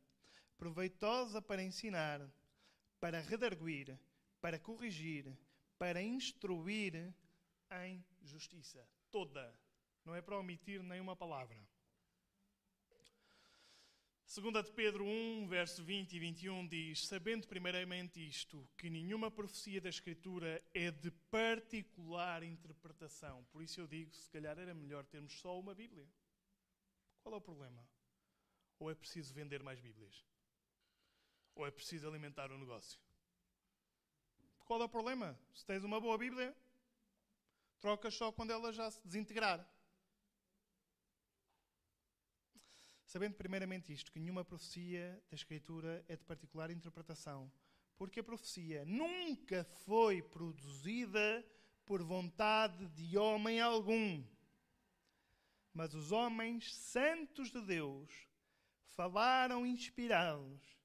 proveitosa para ensinar, para redarguir, para corrigir, para instruir em justiça. Toda. Não é para omitir nenhuma palavra. 2 de Pedro 1, verso 20 e 21 diz: Sabendo primeiramente isto, que nenhuma profecia da Escritura é de particular interpretação. Por isso eu digo: se calhar era melhor termos só uma Bíblia. Qual é o problema? Ou é preciso vender mais Bíblias? Ou é preciso alimentar o negócio? Qual é o problema? Se tens uma boa Bíblia, trocas só quando ela já se desintegrar. Sabendo primeiramente isto, que nenhuma profecia da Escritura é de particular interpretação, porque a profecia nunca foi produzida por vontade de homem algum. Mas os homens santos de Deus falaram inspirados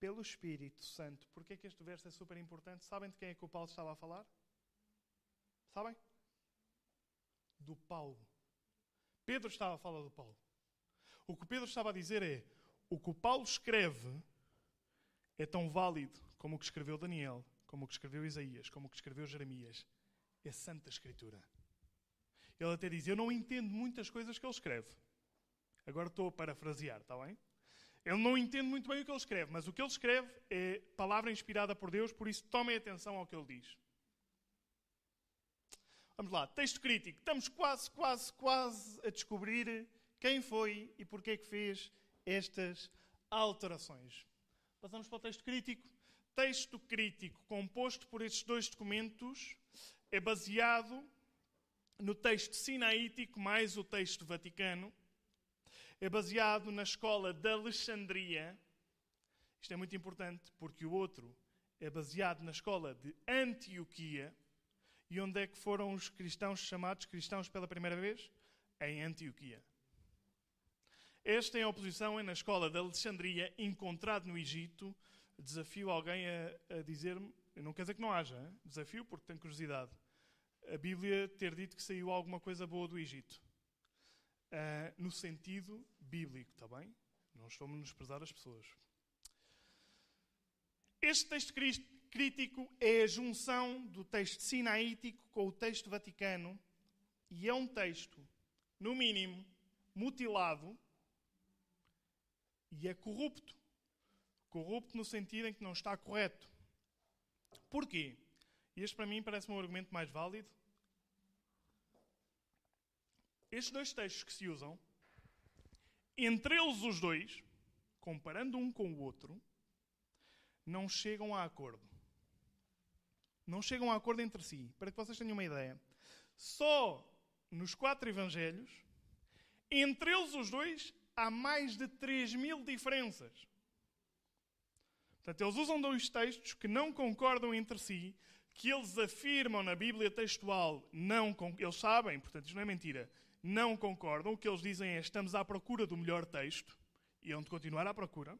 pelo Espírito Santo. Porquê é que este verso é super importante? Sabem de quem é que o Paulo estava a falar? Sabem? Do Paulo. Pedro estava a falar do Paulo. O que Pedro estava a dizer é: o que o Paulo escreve é tão válido como o que escreveu Daniel, como o que escreveu Isaías, como o que escreveu Jeremias. É Santa Escritura. Ele até diz: Eu não entendo muitas coisas que ele escreve. Agora estou a parafrasear, está bem? Ele não entende muito bem o que ele escreve, mas o que ele escreve é palavra inspirada por Deus, por isso tomem atenção ao que ele diz. Vamos lá, texto crítico. Estamos quase, quase, quase a descobrir quem foi e porquê que fez estas alterações. Passamos para o texto crítico. Texto crítico composto por estes dois documentos é baseado no texto sinaítico mais o texto vaticano. É baseado na escola de Alexandria. Isto é muito importante porque o outro é baseado na escola de Antioquia. E onde é que foram os cristãos chamados cristãos pela primeira vez? Em Antioquia. Este em oposição é na escola de Alexandria, encontrado no Egito. Desafio alguém a, a dizer-me, não quer dizer que não haja, hein? desafio porque tenho curiosidade. A Bíblia ter dito que saiu alguma coisa boa do Egito. Uh, no sentido bíblico, está bem? Não estou a menosprezar as pessoas. Este texto crítico é a junção do texto sinaítico com o texto vaticano e é um texto, no mínimo, mutilado e é corrupto. Corrupto no sentido em que não está correto. Porquê? Este para mim parece-me um argumento mais válido. Estes dois textos que se usam, entre eles os dois, comparando um com o outro, não chegam a acordo. Não chegam a acordo entre si. Para que vocês tenham uma ideia, só nos quatro evangelhos, entre eles os dois, há mais de 3 mil diferenças. Portanto, eles usam dois textos que não concordam entre si, que eles afirmam na Bíblia textual, não eles sabem, portanto, isto não é mentira, não concordam. O que eles dizem é: estamos à procura do melhor texto e hão de continuar à procura.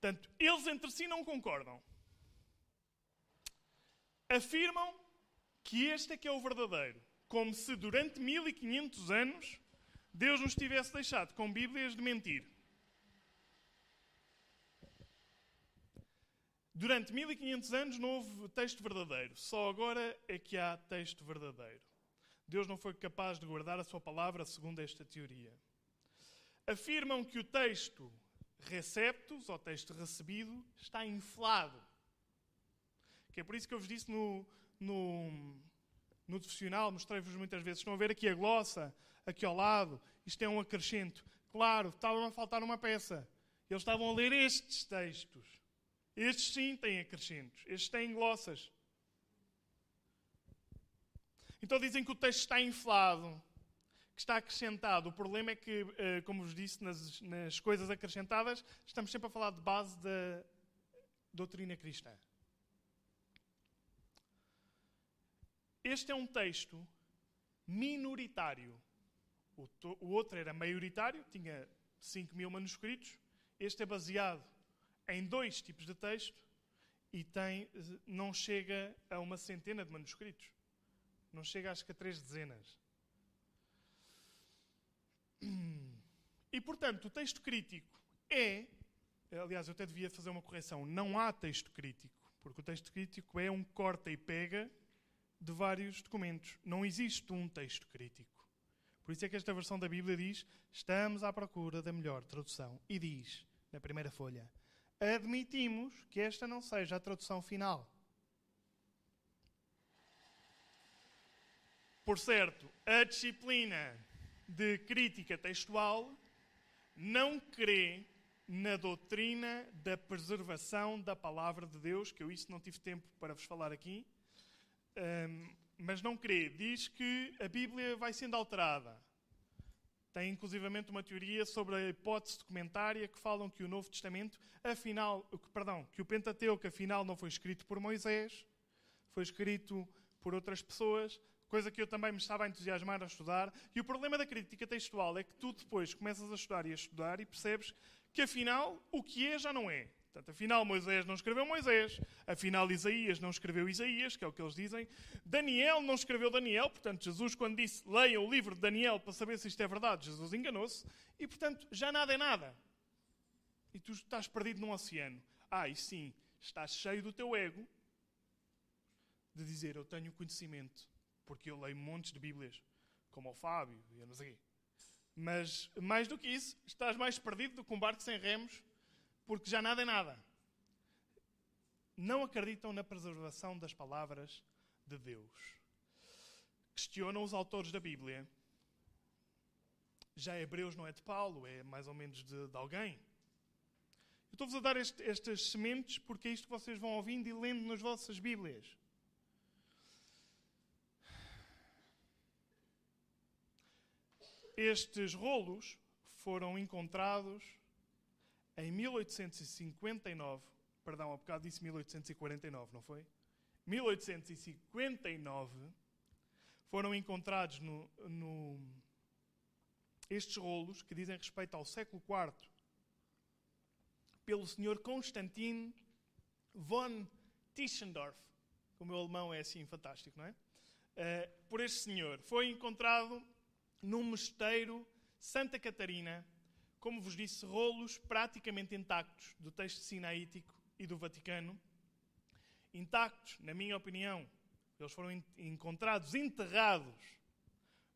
Portanto, eles entre si não concordam. Afirmam que este é que é o verdadeiro, como se durante 1500 anos Deus nos tivesse deixado com Bíblias de mentir. Durante 1500 anos não houve texto verdadeiro, só agora é que há texto verdadeiro. Deus não foi capaz de guardar a sua palavra segundo esta teoria. Afirmam que o texto receptus, ou texto recebido, está inflado. Que é por isso que eu vos disse no, no, no devocional, mostrei-vos muitas vezes, estão a ver aqui a glossa, aqui ao lado, isto é um acrescento. Claro, estava a faltar uma peça. Eles estavam a ler estes textos. Estes sim têm acrescentos, estes têm glossas. Então dizem que o texto está inflado, que está acrescentado. O problema é que, eh, como vos disse, nas, nas coisas acrescentadas, estamos sempre a falar de base da doutrina cristã. Este é um texto minoritário. O, o outro era maioritário, tinha 5 mil manuscritos. Este é baseado em dois tipos de texto e tem, não chega a uma centena de manuscritos. Não chega, acho que, a três dezenas. E, portanto, o texto crítico é. Aliás, eu até devia fazer uma correção. Não há texto crítico, porque o texto crítico é um corta e pega de vários documentos. Não existe um texto crítico. Por isso é que esta versão da Bíblia diz: Estamos à procura da melhor tradução. E diz, na primeira folha, admitimos que esta não seja a tradução final. Por certo, a disciplina de crítica textual não crê na doutrina da preservação da palavra de Deus, que eu isso não tive tempo para vos falar aqui, um, mas não crê. Diz que a Bíblia vai sendo alterada. Tem inclusivamente uma teoria sobre a hipótese documentária que falam que o Novo Testamento, afinal, perdão, que o Pentateuco afinal não foi escrito por Moisés, foi escrito por outras pessoas, coisa que eu também me estava a entusiasmar a estudar. E o problema da crítica textual é que tu depois começas a estudar e a estudar e percebes que afinal o que é já não é. Portanto, afinal, Moisés não escreveu Moisés, afinal, Isaías não escreveu Isaías, que é o que eles dizem, Daniel não escreveu Daniel, portanto, Jesus, quando disse leiam o livro de Daniel para saber se isto é verdade, Jesus enganou-se, e portanto, já nada é nada. E tu estás perdido num oceano. Ah, e sim, estás cheio do teu ego de dizer eu tenho conhecimento, porque eu leio montes de Bíblias, como o Fábio e eu não. Mas, mais do que isso, estás mais perdido do que um barco sem remos porque já nada é nada. Não acreditam na preservação das palavras de Deus. Questionam os autores da Bíblia. Já Hebreus não é de Paulo, é mais ou menos de, de alguém. Eu estou-vos a dar este, estas sementes porque é isto que vocês vão ouvindo e lendo nas vossas Bíblias. Estes rolos foram encontrados em 1859, perdão, há bocado disse 1849, não foi? 1859 foram encontrados no, no, estes rolos que dizem respeito ao século IV pelo senhor Constantin von Tischendorf. O meu alemão é assim fantástico, não é? Uh, por este senhor. Foi encontrado num mosteiro Santa Catarina como vos disse, rolos praticamente intactos do texto sinaítico e do Vaticano. Intactos, na minha opinião, eles foram encontrados enterrados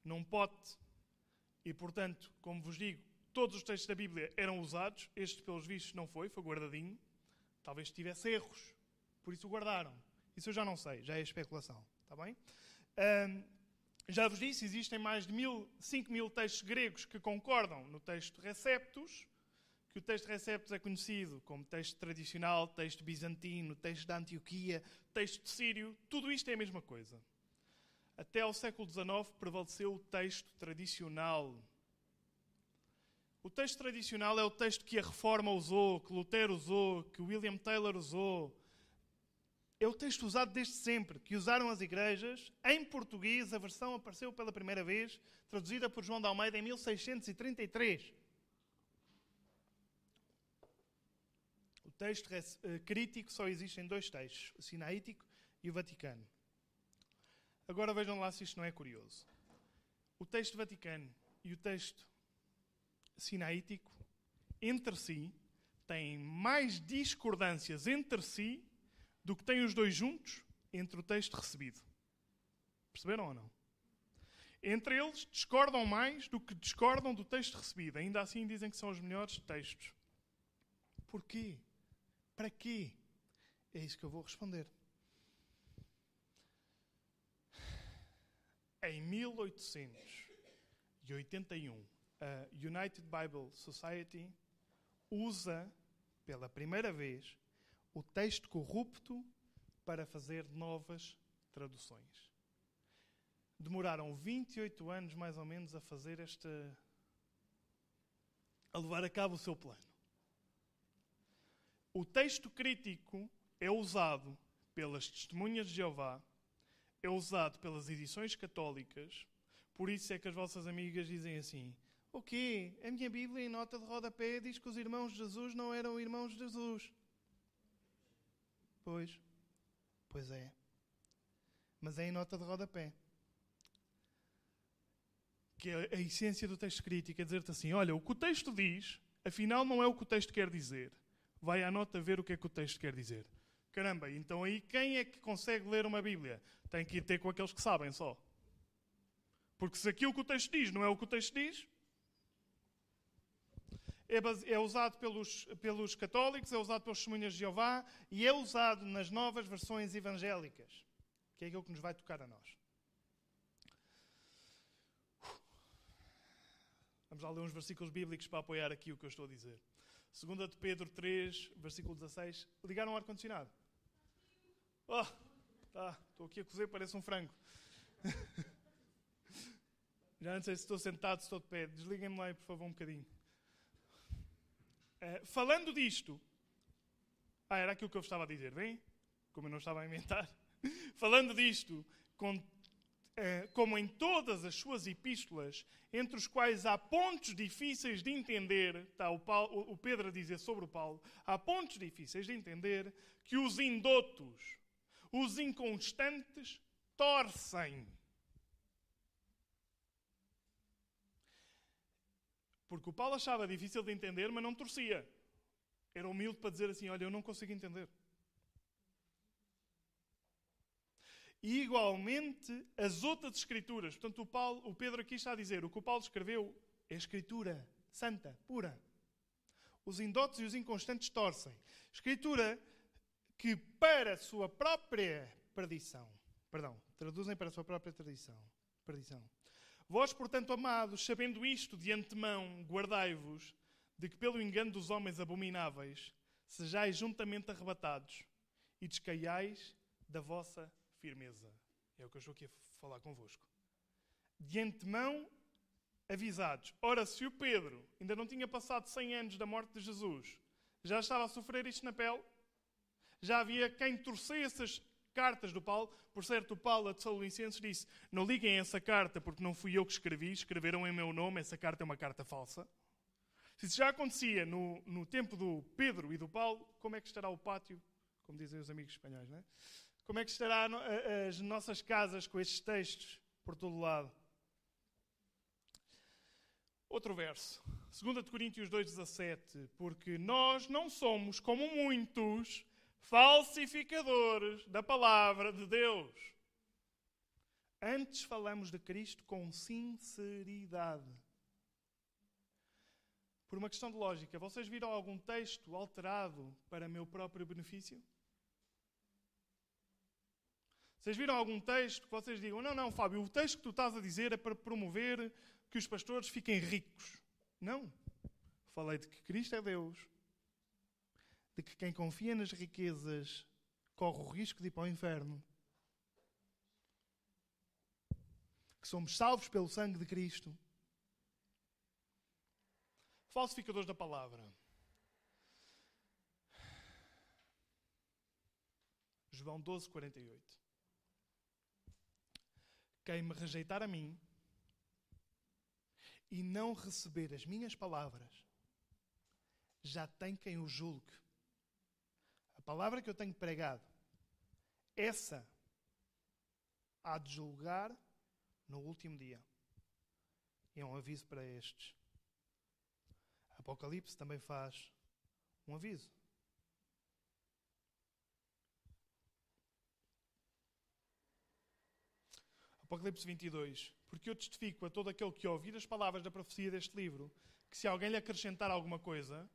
num pote e, portanto, como vos digo, todos os textos da Bíblia eram usados. Este, pelos vistos, não foi, foi guardadinho. Talvez tivesse erros, por isso o guardaram. Isso eu já não sei, já é especulação. Está bem? Um, já vos disse, existem mais de mil, 5 mil textos gregos que concordam no texto Receptus, que o texto Receptus é conhecido como texto tradicional, texto bizantino, texto da Antioquia, texto de Sírio, tudo isto é a mesma coisa. Até ao século XIX prevaleceu o texto tradicional. O texto tradicional é o texto que a Reforma usou, que Lutero usou, que William Taylor usou. É o texto usado desde sempre, que usaram as igrejas. Em português, a versão apareceu pela primeira vez, traduzida por João de Almeida em 1633. O texto eh, crítico só existe em dois textos, o Sinaítico e o Vaticano. Agora vejam lá se isto não é curioso. O texto Vaticano e o texto Sinaítico, entre si, têm mais discordâncias entre si do que têm os dois juntos entre o texto recebido. Perceberam ou não? Entre eles, discordam mais do que discordam do texto recebido. Ainda assim, dizem que são os melhores textos. Porquê? Para quê? É isso que eu vou responder. Em 1881, a United Bible Society usa pela primeira vez o texto corrupto para fazer novas traduções. Demoraram 28 anos, mais ou menos, a fazer esta. a levar a cabo o seu plano. O texto crítico é usado pelas testemunhas de Jeová, é usado pelas edições católicas, por isso é que as vossas amigas dizem assim: O quê? A minha Bíblia, em nota de rodapé, diz que os irmãos de Jesus não eram irmãos de Jesus. Pois, pois é. Mas é em nota de rodapé. Que é a essência do texto crítico, é dizer-te assim: olha, o que o texto diz, afinal não é o que o texto quer dizer. Vai à nota ver o que é que o texto quer dizer. Caramba, então aí quem é que consegue ler uma Bíblia? Tem que ir ter com aqueles que sabem só. Porque se aquilo que o texto diz não é o que o texto diz, é, é, usado pelos, pelos católicos, é usado pelos testemunhas de Jeová e é usado nas novas versões evangélicas, que é aquilo que nos vai tocar a nós. Vamos lá ler uns versículos bíblicos para apoiar aqui o que eu estou a dizer. Segunda de Pedro 3, versículo 16. Ligaram o ar-condicionado? Oh, tá, estou aqui a cozer, parece um frango. Já não sei se estou sentado, se estou de pé. Desliguem-me lá, por favor, um bocadinho. Uh, falando disto, ah, era aquilo que eu estava a dizer, bem? Como eu não estava a inventar. falando disto, com, uh, como em todas as suas epístolas, entre os quais há pontos difíceis de entender, está o, Paulo, o Pedro a dizer sobre o Paulo, há pontos difíceis de entender que os indotos, os inconstantes, torcem Porque o Paulo achava difícil de entender, mas não torcia. Era humilde para dizer assim: Olha, eu não consigo entender. E igualmente as outras escrituras. Portanto, o, Paulo, o Pedro aqui está a dizer: o que o Paulo escreveu é escritura santa, pura. Os indotos e os inconstantes torcem. Escritura que, para sua própria perdição, perdão, traduzem para a sua própria tradição, perdição, Vós, portanto, amados, sabendo isto de antemão, guardai-vos de que, pelo engano dos homens abomináveis, sejais juntamente arrebatados e descaiais da vossa firmeza. É o que eu estou aqui a falar convosco. De antemão, avisados. Ora, se o Pedro ainda não tinha passado 100 anos da morte de Jesus, já estava a sofrer isto na pele, já havia quem torcesse cartas do Paulo. Por certo, o Paulo a Tessalonicenses disse: Não liguem essa carta porque não fui eu que escrevi, escreveram em meu nome, essa carta é uma carta falsa. Se isso já acontecia no, no tempo do Pedro e do Paulo, como é que estará o pátio? Como dizem os amigos espanhóis, não é? Como é que estará as nossas casas com estes textos por todo lado? Outro verso, 2 Coríntios 2,17, porque nós não somos como muitos falsificadores da palavra de Deus. Antes falamos de Cristo com sinceridade. Por uma questão de lógica, vocês viram algum texto alterado para meu próprio benefício? Vocês viram algum texto que vocês digam: não, não, Fábio, o texto que tu estás a dizer é para promover que os pastores fiquem ricos? Não. Falei de que Cristo é Deus, de que quem confia nas riquezas corre o risco de ir para o inferno. Que somos salvos pelo sangue de Cristo. Falsificadores da palavra. João 12, 48. Quem me rejeitar a mim e não receber as minhas palavras, já tem quem o julgue. Palavra que eu tenho pregado, essa há de julgar no último dia. É um aviso para estes. Apocalipse também faz um aviso. Apocalipse 22. Porque eu testifico a todo aquele que ouvir as palavras da profecia deste livro, que se alguém lhe acrescentar alguma coisa,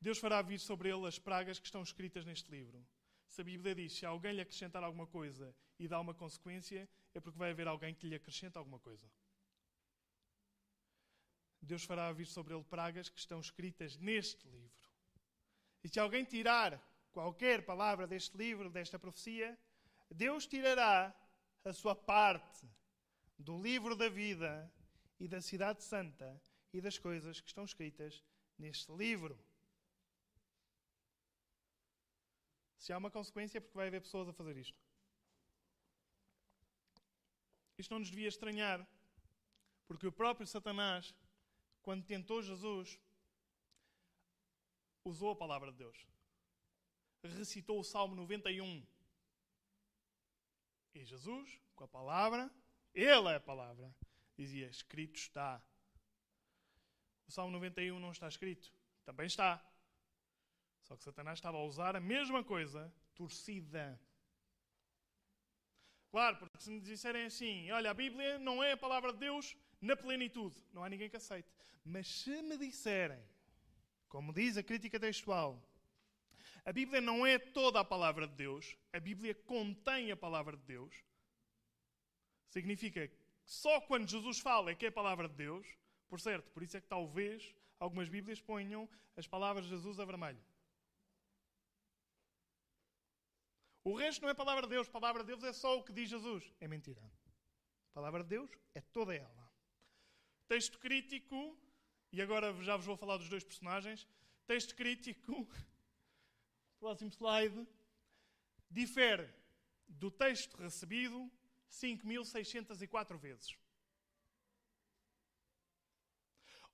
Deus fará vir sobre ele as pragas que estão escritas neste livro. Se a Bíblia diz se alguém lhe acrescentar alguma coisa e dá uma consequência, é porque vai haver alguém que lhe acrescenta alguma coisa. Deus fará vir sobre ele pragas que estão escritas neste livro. E se alguém tirar qualquer palavra deste livro, desta profecia, Deus tirará a sua parte do livro da vida e da cidade santa e das coisas que estão escritas neste livro. Se há uma consequência, é porque vai haver pessoas a fazer isto. Isto não nos devia estranhar, porque o próprio Satanás, quando tentou Jesus, usou a palavra de Deus. Recitou o Salmo 91. E Jesus, com a palavra, ele é a palavra, dizia: Escrito está. O Salmo 91 não está escrito. Também está. Só que Satanás estava a usar a mesma coisa, torcida. Claro, porque se me disserem assim, olha, a Bíblia não é a palavra de Deus na plenitude, não há ninguém que aceite. Mas se me disserem, como diz a crítica textual, a Bíblia não é toda a palavra de Deus, a Bíblia contém a palavra de Deus, significa que só quando Jesus fala é que é a palavra de Deus, por certo, por isso é que talvez algumas Bíblias ponham as palavras de Jesus a vermelho. O resto não é palavra de Deus. A palavra de Deus é só o que diz Jesus. É mentira. A palavra de Deus é toda ela. Texto crítico, e agora já vos vou falar dos dois personagens. Texto crítico, próximo slide, difere do texto recebido 5.604 vezes.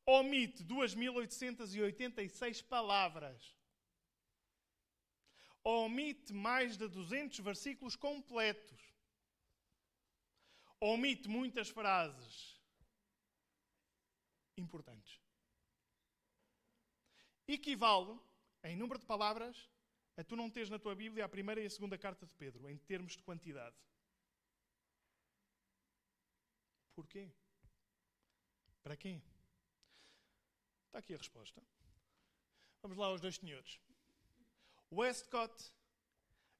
Omite 2.886 palavras omite mais de 200 versículos completos. Omite muitas frases importantes. Equivale, em número de palavras, a tu não teres na tua Bíblia a primeira e a segunda carta de Pedro, em termos de quantidade. Porquê? Para quê? Está aqui a resposta. Vamos lá aos dois senhores. Westcott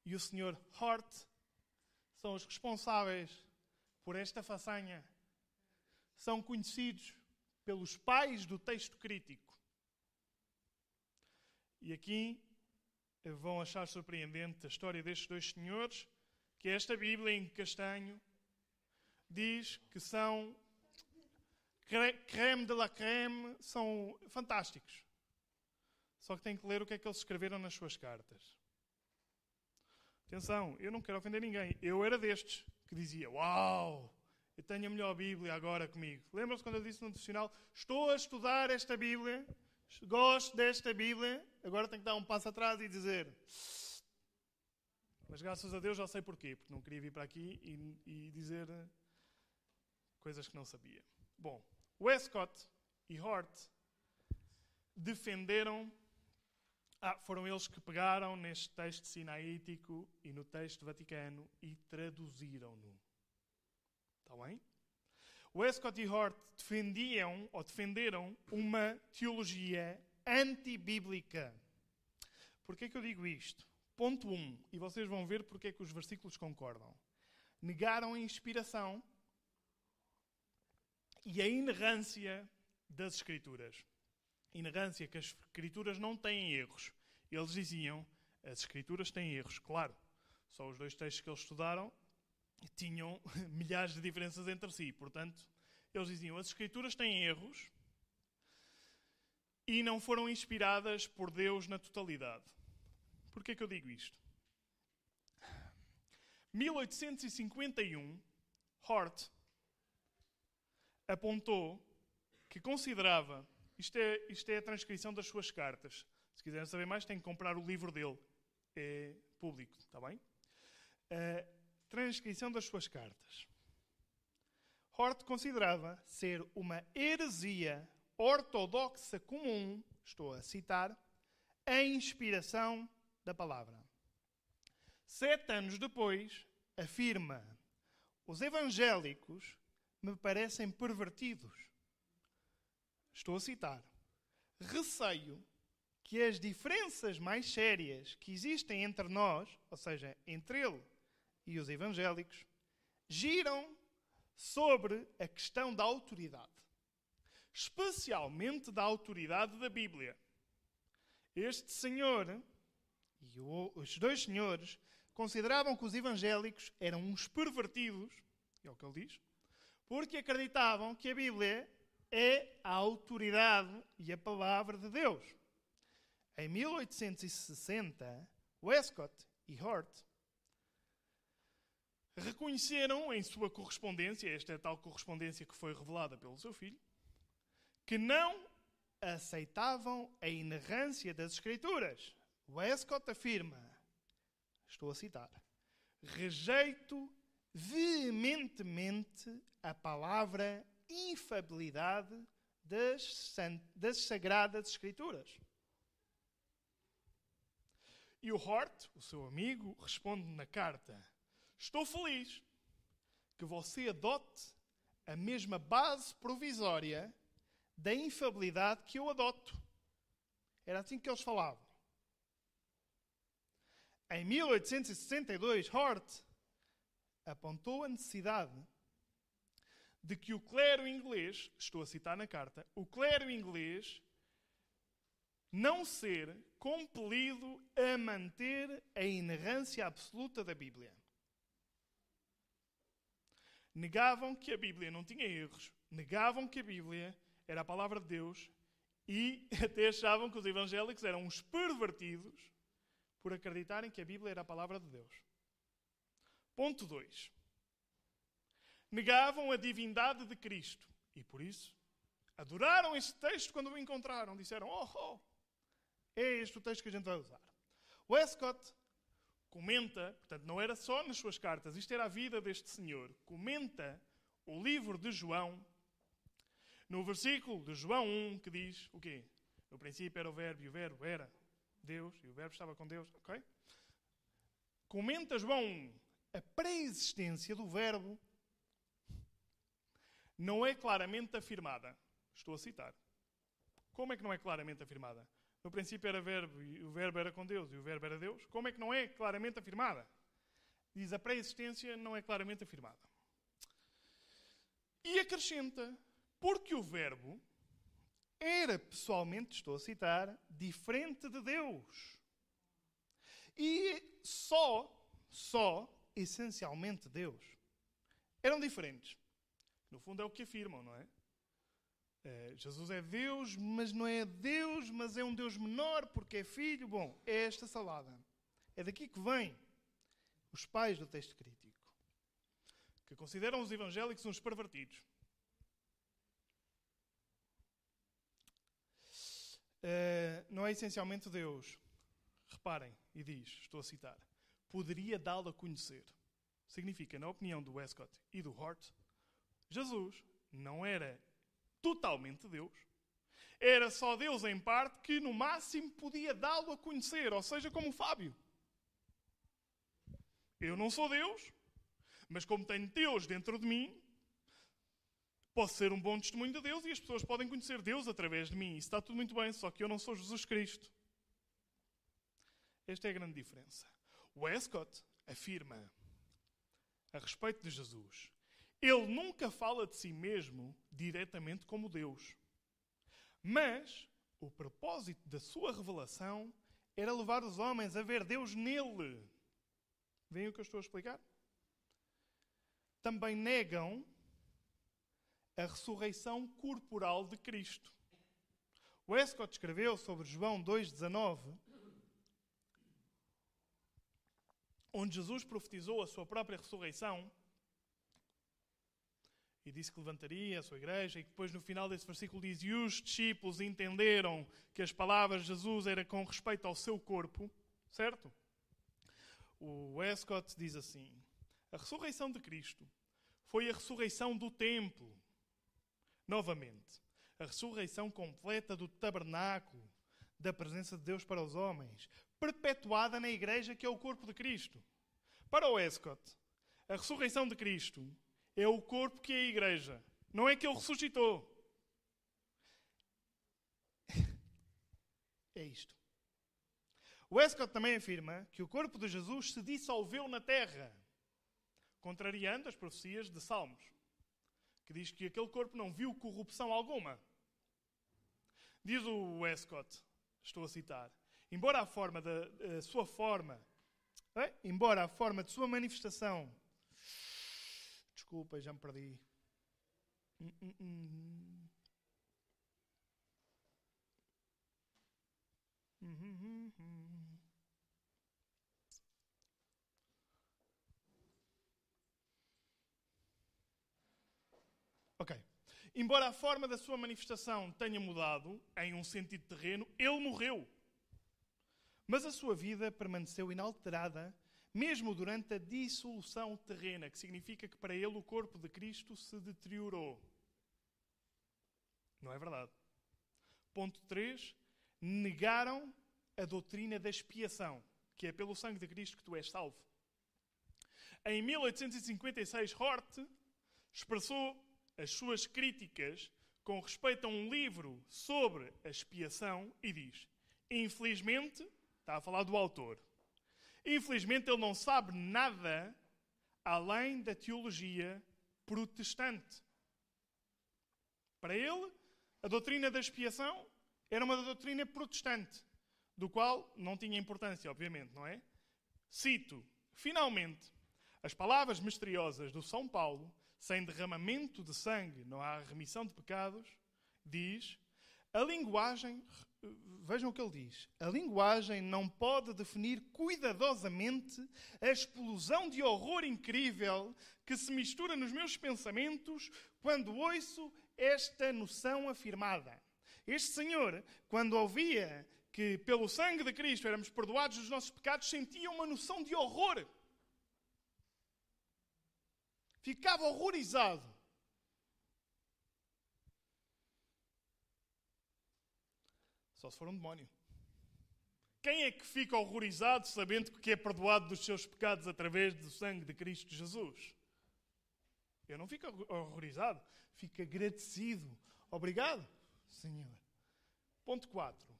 e o Sr. Hort são os responsáveis por esta façanha. São conhecidos pelos pais do texto crítico. E aqui vão achar surpreendente a história destes dois senhores, que esta Bíblia em castanho diz que são creme de la creme, são fantásticos. Só que tem que ler o que é que eles escreveram nas suas cartas. Atenção, eu não quero ofender ninguém. Eu era destes que dizia: Uau, eu tenho a melhor Bíblia agora comigo. Lembram-se quando eu disse no devocional: Estou a estudar esta Bíblia, gosto desta Bíblia, agora tenho que dar um passo atrás e dizer. Mas graças a Deus já sei porquê, porque não queria vir para aqui e, e dizer coisas que não sabia. Bom, Westcott e Hort defenderam ah, foram eles que pegaram neste texto sinaítico e no texto vaticano e traduziram-no. Está bem? Westcott e Hort defendiam ou defenderam uma teologia antibíblica. Porquê que eu digo isto? Ponto 1, um, e vocês vão ver porque é que os versículos concordam. Negaram a inspiração e a inerrância das Escrituras inerrância, que as escrituras não têm erros. Eles diziam, as escrituras têm erros, claro. Só os dois textos que eles estudaram tinham milhares de diferenças entre si. Portanto, eles diziam, as escrituras têm erros e não foram inspiradas por Deus na totalidade. Por que é que eu digo isto? 1851, Hort apontou que considerava, isto é, isto é a transcrição das suas cartas. Se quiserem saber mais, têm que comprar o livro dele. É público, está bem? A transcrição das suas cartas. Hort considerava ser uma heresia ortodoxa comum, estou a citar, a inspiração da palavra. Sete anos depois, afirma: os evangélicos me parecem pervertidos. Estou a citar. Receio que as diferenças mais sérias que existem entre nós, ou seja, entre ele e os evangélicos, giram sobre a questão da autoridade, especialmente da autoridade da Bíblia. Este senhor e os dois senhores consideravam que os evangélicos eram uns pervertidos, é o que ele diz, porque acreditavam que a Bíblia é a autoridade e a palavra de Deus. Em 1860, Westcott e Hort reconheceram em sua correspondência, esta é a tal correspondência que foi revelada pelo seu filho, que não aceitavam a inerrância das Escrituras. Westcott afirma, estou a citar, rejeito veementemente a palavra infabilidade das, das Sagradas Escrituras. E o Hort, o seu amigo, responde na carta: Estou feliz que você adote a mesma base provisória da infabilidade que eu adoto. Era assim que eles falavam. Em 1862, Hort apontou a necessidade de que o clero inglês, estou a citar na carta, o clero inglês não ser compelido a manter a inerrância absoluta da Bíblia. Negavam que a Bíblia não tinha erros, negavam que a Bíblia era a palavra de Deus e até achavam que os evangélicos eram uns pervertidos por acreditarem que a Bíblia era a palavra de Deus. Ponto 2. Negavam a divindade de Cristo e por isso adoraram este texto quando o encontraram. Disseram: Oh, oh é este o texto que a gente vai usar. Westcott comenta, portanto, não era só nas suas cartas, isto era a vida deste senhor. Comenta o livro de João, no versículo de João 1, que diz o quê? No princípio era o Verbo e o Verbo era Deus e o Verbo estava com Deus, ok? Comenta João 1, a pré-existência do Verbo não é claramente afirmada. Estou a citar. Como é que não é claramente afirmada? No princípio era verbo e o verbo era com Deus e o verbo era Deus. Como é que não é claramente afirmada? Diz a pré-existência não é claramente afirmada. E acrescenta, porque o verbo era pessoalmente, estou a citar, diferente de Deus. E só, só, essencialmente Deus. Eram diferentes. No fundo é o que afirmam, não é? É, Jesus é Deus, mas não é Deus, mas é um Deus menor porque é filho. Bom, é esta salada. É daqui que vem os pais do texto crítico, que consideram os evangélicos uns pervertidos. Uh, não é essencialmente Deus. Reparem, e diz, estou a citar, poderia dá-lo a conhecer. Significa, na opinião do Westcott e do Hort, Jesus não era totalmente Deus. Era só Deus em parte que, no máximo, podia dá-lo a conhecer, ou seja, como o Fábio. Eu não sou Deus, mas como tenho Deus dentro de mim, posso ser um bom testemunho de Deus e as pessoas podem conhecer Deus através de mim. Isso está tudo muito bem, só que eu não sou Jesus Cristo. Esta é a grande diferença. Westcott afirma a respeito de Jesus ele nunca fala de si mesmo diretamente como Deus. Mas o propósito da sua revelação era levar os homens a ver Deus nele. Veem o que eu estou a explicar? Também negam a ressurreição corporal de Cristo. Westcott escreveu sobre João 2,19 onde Jesus profetizou a sua própria ressurreição e disse que levantaria a sua igreja, e depois no final desse versículo diz: E os discípulos entenderam que as palavras de Jesus eram com respeito ao seu corpo, certo? O Westcott diz assim: A ressurreição de Cristo foi a ressurreição do templo, novamente, a ressurreição completa do tabernáculo, da presença de Deus para os homens, perpetuada na igreja que é o corpo de Cristo. Para o Westcott, a ressurreição de Cristo é o corpo que é a igreja. Não é que ele ressuscitou. É isto. Westcott também afirma que o corpo de Jesus se dissolveu na terra, contrariando as profecias de Salmos, que diz que aquele corpo não viu corrupção alguma. Diz o Westcott, estou a citar, embora a forma da sua forma, é? embora a forma de sua manifestação Desculpa, já me perdi. Hum, hum, hum. Ok. Embora a forma da sua manifestação tenha mudado em um sentido terreno, ele morreu. Mas a sua vida permaneceu inalterada mesmo durante a dissolução terrena, que significa que para ele o corpo de Cristo se deteriorou. Não é verdade. Ponto 3. Negaram a doutrina da expiação, que é pelo sangue de Cristo que tu és salvo. Em 1856, Hort expressou as suas críticas com respeito a um livro sobre a expiação e diz: Infelizmente, está a falar do autor, Infelizmente, ele não sabe nada além da teologia protestante. Para ele, a doutrina da expiação era uma doutrina protestante, do qual não tinha importância, obviamente, não é? Cito, finalmente, as palavras misteriosas do São Paulo, sem derramamento de sangue não há remissão de pecados, diz, a linguagem vejam o que ele diz. A linguagem não pode definir cuidadosamente a explosão de horror incrível que se mistura nos meus pensamentos quando ouço esta noção afirmada. Este senhor, quando ouvia que pelo sangue de Cristo éramos perdoados dos nossos pecados, sentia uma noção de horror. Ficava horrorizado. Só se for um demónio. Quem é que fica horrorizado sabendo que é perdoado dos seus pecados através do sangue de Cristo Jesus? Eu não fico horrorizado, fico agradecido. Obrigado, Senhor. Ponto 4.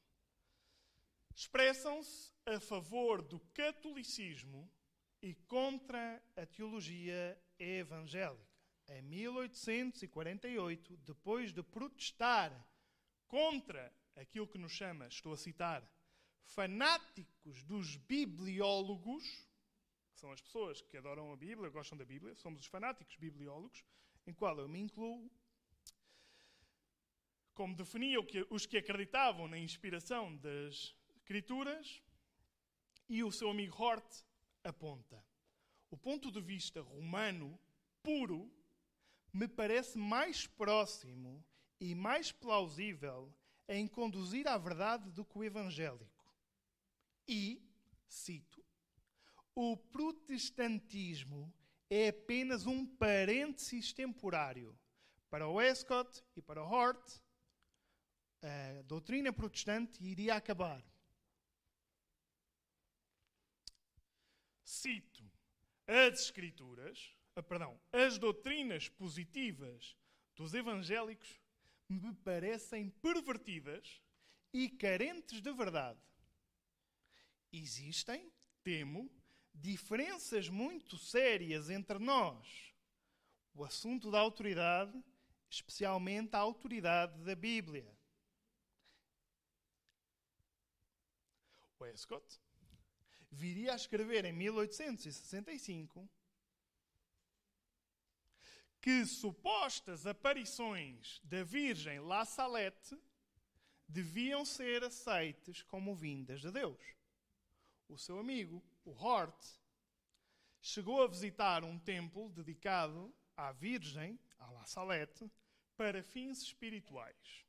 Expressam-se a favor do catolicismo e contra a teologia evangélica. Em 1848, depois de protestar contra aquilo que nos chama, estou a citar, fanáticos dos bibliólogos, que são as pessoas que adoram a Bíblia, gostam da Bíblia, somos os fanáticos bibliólogos, em qual eu me incluo, como definia os que acreditavam na inspiração das Escrituras, e o seu amigo Hort aponta. O ponto de vista romano puro me parece mais próximo e mais plausível em conduzir à verdade do que o evangélico. E, cito, o protestantismo é apenas um parênteses temporário. Para Westcott e para Hort, a doutrina protestante iria acabar. Cito as Escrituras, ah, perdão, as doutrinas positivas dos evangélicos me parecem pervertidas e carentes de verdade. Existem, temo, diferenças muito sérias entre nós. O assunto da autoridade, especialmente a autoridade da Bíblia. Westcott viria a escrever em 1865 que supostas aparições da Virgem La Salette deviam ser aceites como vindas de Deus. O seu amigo, o Hort, chegou a visitar um templo dedicado à Virgem, à La Salette, para fins espirituais.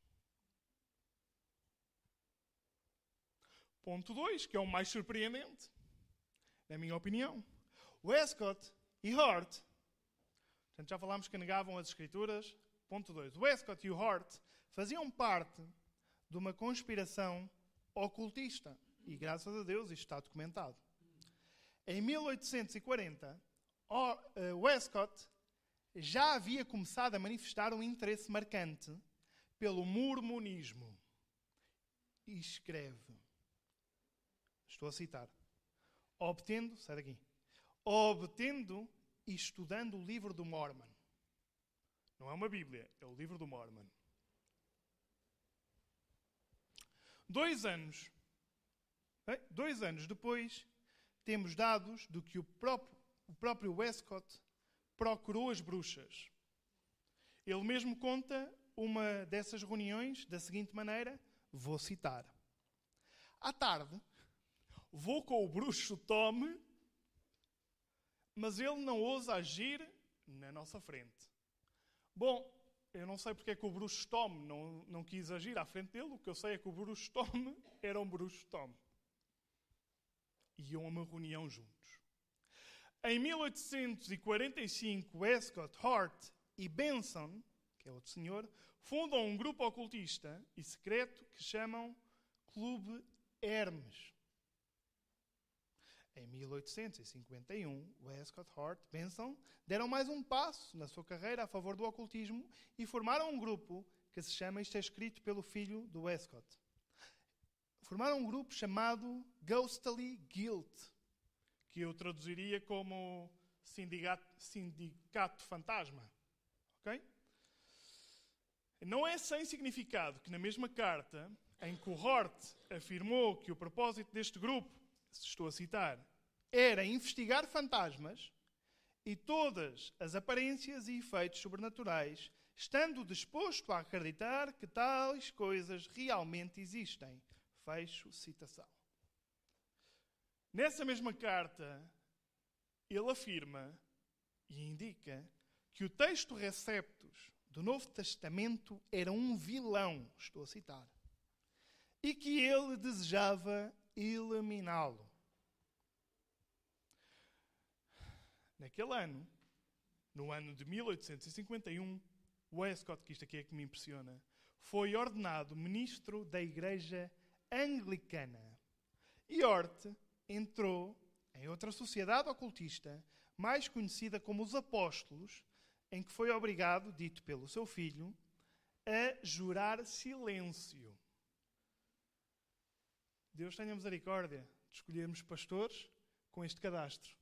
Ponto 2, que é o mais surpreendente, na minha opinião. Westcott e Hart, portanto já falámos que negavam as escrituras. Ponto 2. Westcott e o Hart faziam parte de uma conspiração ocultista. E graças a Deus isto está documentado. Em 1840, eh, Westcott já havia começado a manifestar um interesse marcante pelo mormonismo. E escreve, estou a citar, obtendo, sai daqui, obtendo e estudando o livro do Mormon. Não é uma Bíblia, é o livro do Mormon. Dois anos, dois anos depois, temos dados do que o próprio, o próprio Westcott procurou as bruxas. Ele mesmo conta uma dessas reuniões da seguinte maneira: vou citar. À tarde, vou com o bruxo Tom, mas ele não ousa agir na nossa frente. Bom, eu não sei porque é que o bruxo Tom não, não quis agir à frente dele, o que eu sei é que o bruxo Tom era um bruxo Tom. Iam a uma reunião juntos. Em 1845, Westcott, Hart e Benson, que é outro senhor, fundam um grupo ocultista e secreto que chamam Clube Hermes. Em 1851, Westcott, Hart e Benson deram mais um passo na sua carreira a favor do ocultismo e formaram um grupo que se chama, isto é escrito pelo filho do Westcott. Formaram um grupo chamado Ghostly Guild, que eu traduziria como sindicato, sindicato fantasma. Ok? Não é sem significado que na mesma carta em que o Hort afirmou que o propósito deste grupo, estou a citar, era investigar fantasmas e todas as aparências e efeitos sobrenaturais, estando disposto a acreditar que tais coisas realmente existem. Fecho citação. Nessa mesma carta, ele afirma e indica que o texto receptos do Novo Testamento era um vilão, estou a citar, e que ele desejava eliminá-lo. Naquele ano, no ano de 1851, Westcott, que isto aqui é que me impressiona, foi ordenado ministro da Igreja Anglicana. E Hort entrou em outra sociedade ocultista, mais conhecida como os Apóstolos, em que foi obrigado, dito pelo seu filho, a jurar silêncio. Deus tenha misericórdia de escolhermos pastores com este cadastro.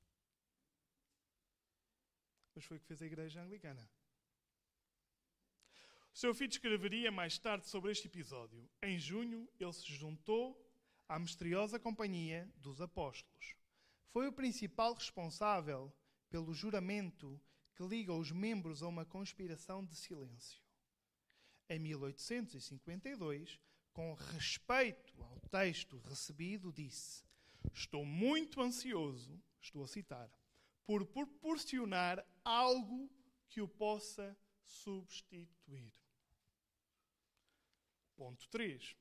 Mas foi o que fez a Igreja Anglicana. O seu filho escreveria mais tarde sobre este episódio. Em junho, ele se juntou à misteriosa companhia dos apóstolos. Foi o principal responsável pelo juramento que liga os membros a uma conspiração de silêncio. Em 1852, com respeito ao texto recebido, disse: Estou muito ansioso, estou a citar, por proporcionar algo que o possa substituir. Ponto 3.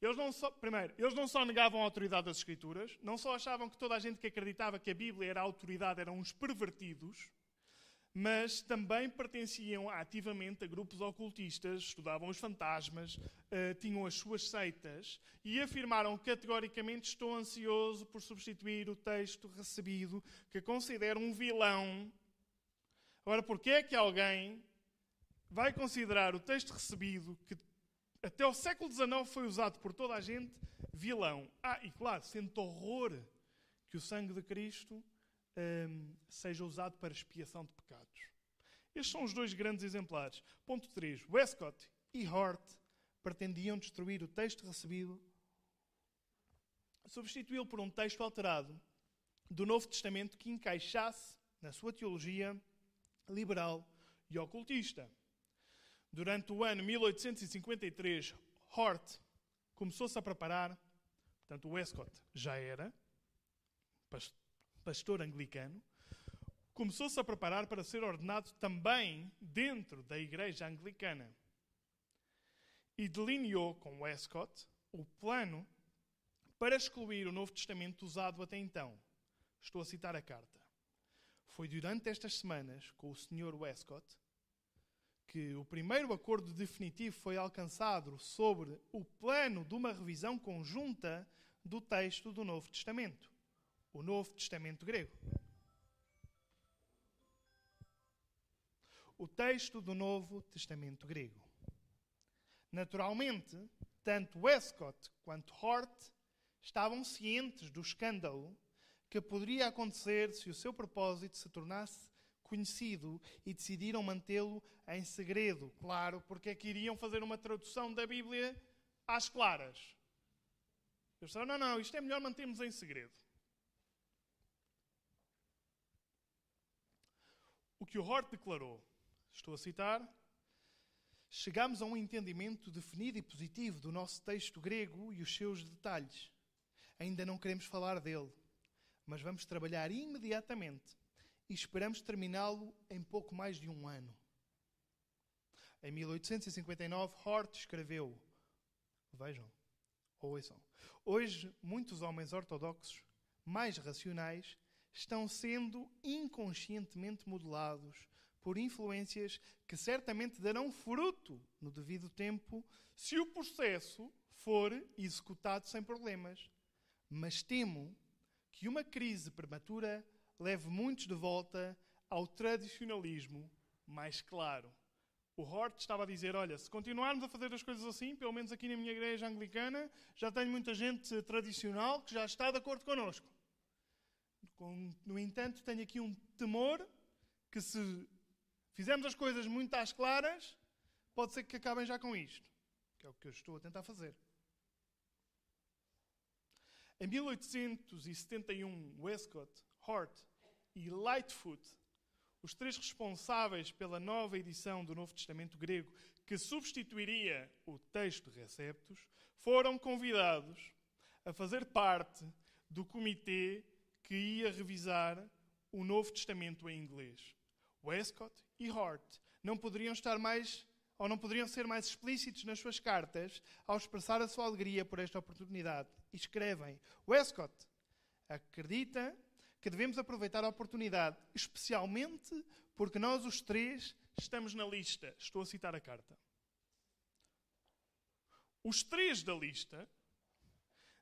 Eles não só, primeiro, eles não só negavam a autoridade das Escrituras, não só achavam que toda a gente que acreditava que a Bíblia era a autoridade eram uns pervertidos, mas também pertenciam ativamente a grupos ocultistas, estudavam os fantasmas, uh, tinham as suas seitas e afirmaram categoricamente: Estou ansioso por substituir o texto recebido que considero um vilão. Agora, porquê é que alguém vai considerar o texto recebido, que até o século XIX foi usado por toda a gente, vilão. Ah, e claro, sente horror que o sangue de Cristo hum, seja usado para expiação de pecados. Estes são os dois grandes exemplares. Ponto 3. Westcott e Hort pretendiam destruir o texto recebido, substituí-lo por um texto alterado do Novo Testamento que encaixasse na sua teologia liberal e ocultista. Durante o ano 1853, Hort começou-se a preparar, portanto, o Westcott já era pastor anglicano. começou-se a preparar para ser ordenado também dentro da Igreja Anglicana. E delineou com Westcott o plano para excluir o Novo Testamento usado até então. Estou a citar a carta. Foi durante estas semanas, com o Sr. Westcott, que o primeiro acordo definitivo foi alcançado sobre o plano de uma revisão conjunta do texto do Novo Testamento, o Novo Testamento grego. O texto do Novo Testamento grego. Naturalmente, tanto Westcott quanto Hort estavam cientes do escândalo que poderia acontecer se o seu propósito se tornasse conhecido e decidiram mantê-lo em segredo. Claro, porque é que iriam fazer uma tradução da Bíblia às claras. Eles disseram: não, não, isto é melhor mantermos em segredo. O que o Hort declarou, estou a citar, chegamos a um entendimento definido e positivo do nosso texto grego e os seus detalhes. Ainda não queremos falar dele, mas vamos trabalhar imediatamente e esperamos terminá-lo em pouco mais de um ano. Em 1859, Hort escreveu: Vejam, ouçam. Hoje, muitos homens ortodoxos, mais racionais, estão sendo inconscientemente modelados por influências que certamente darão fruto no devido tempo se o processo for executado sem problemas. Mas temo que uma crise prematura leve muitos de volta ao tradicionalismo mais claro. O Hort estava a dizer: Olha, se continuarmos a fazer as coisas assim, pelo menos aqui na minha igreja anglicana, já tenho muita gente tradicional que já está de acordo connosco. No entanto, tenho aqui um temor que se fizermos as coisas muito às claras, pode ser que acabem já com isto, que é o que eu estou a tentar fazer. Em 1871, Westcott, Hort e Lightfoot, os três responsáveis pela nova edição do Novo Testamento grego, que substituiria o texto de Receptos, foram convidados a fazer parte do comitê que ia revisar o Novo Testamento em inglês. Westcott e Hort não poderiam estar mais ou não poderiam ser mais explícitos nas suas cartas ao expressar a sua alegria por esta oportunidade. E escrevem: Westcott acredita que devemos aproveitar a oportunidade, especialmente porque nós os três estamos na lista. Estou a citar a carta. Os três da lista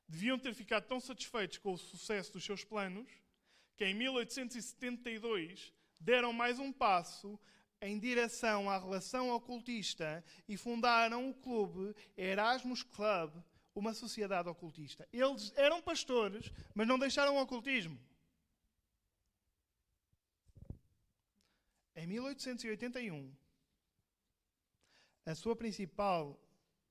deviam ter ficado tão satisfeitos com o sucesso dos seus planos que em 1872 deram mais um passo em direção à relação ocultista e fundaram o clube Erasmus Club, uma sociedade ocultista. Eles eram pastores, mas não deixaram o ocultismo. Em 1881, a sua principal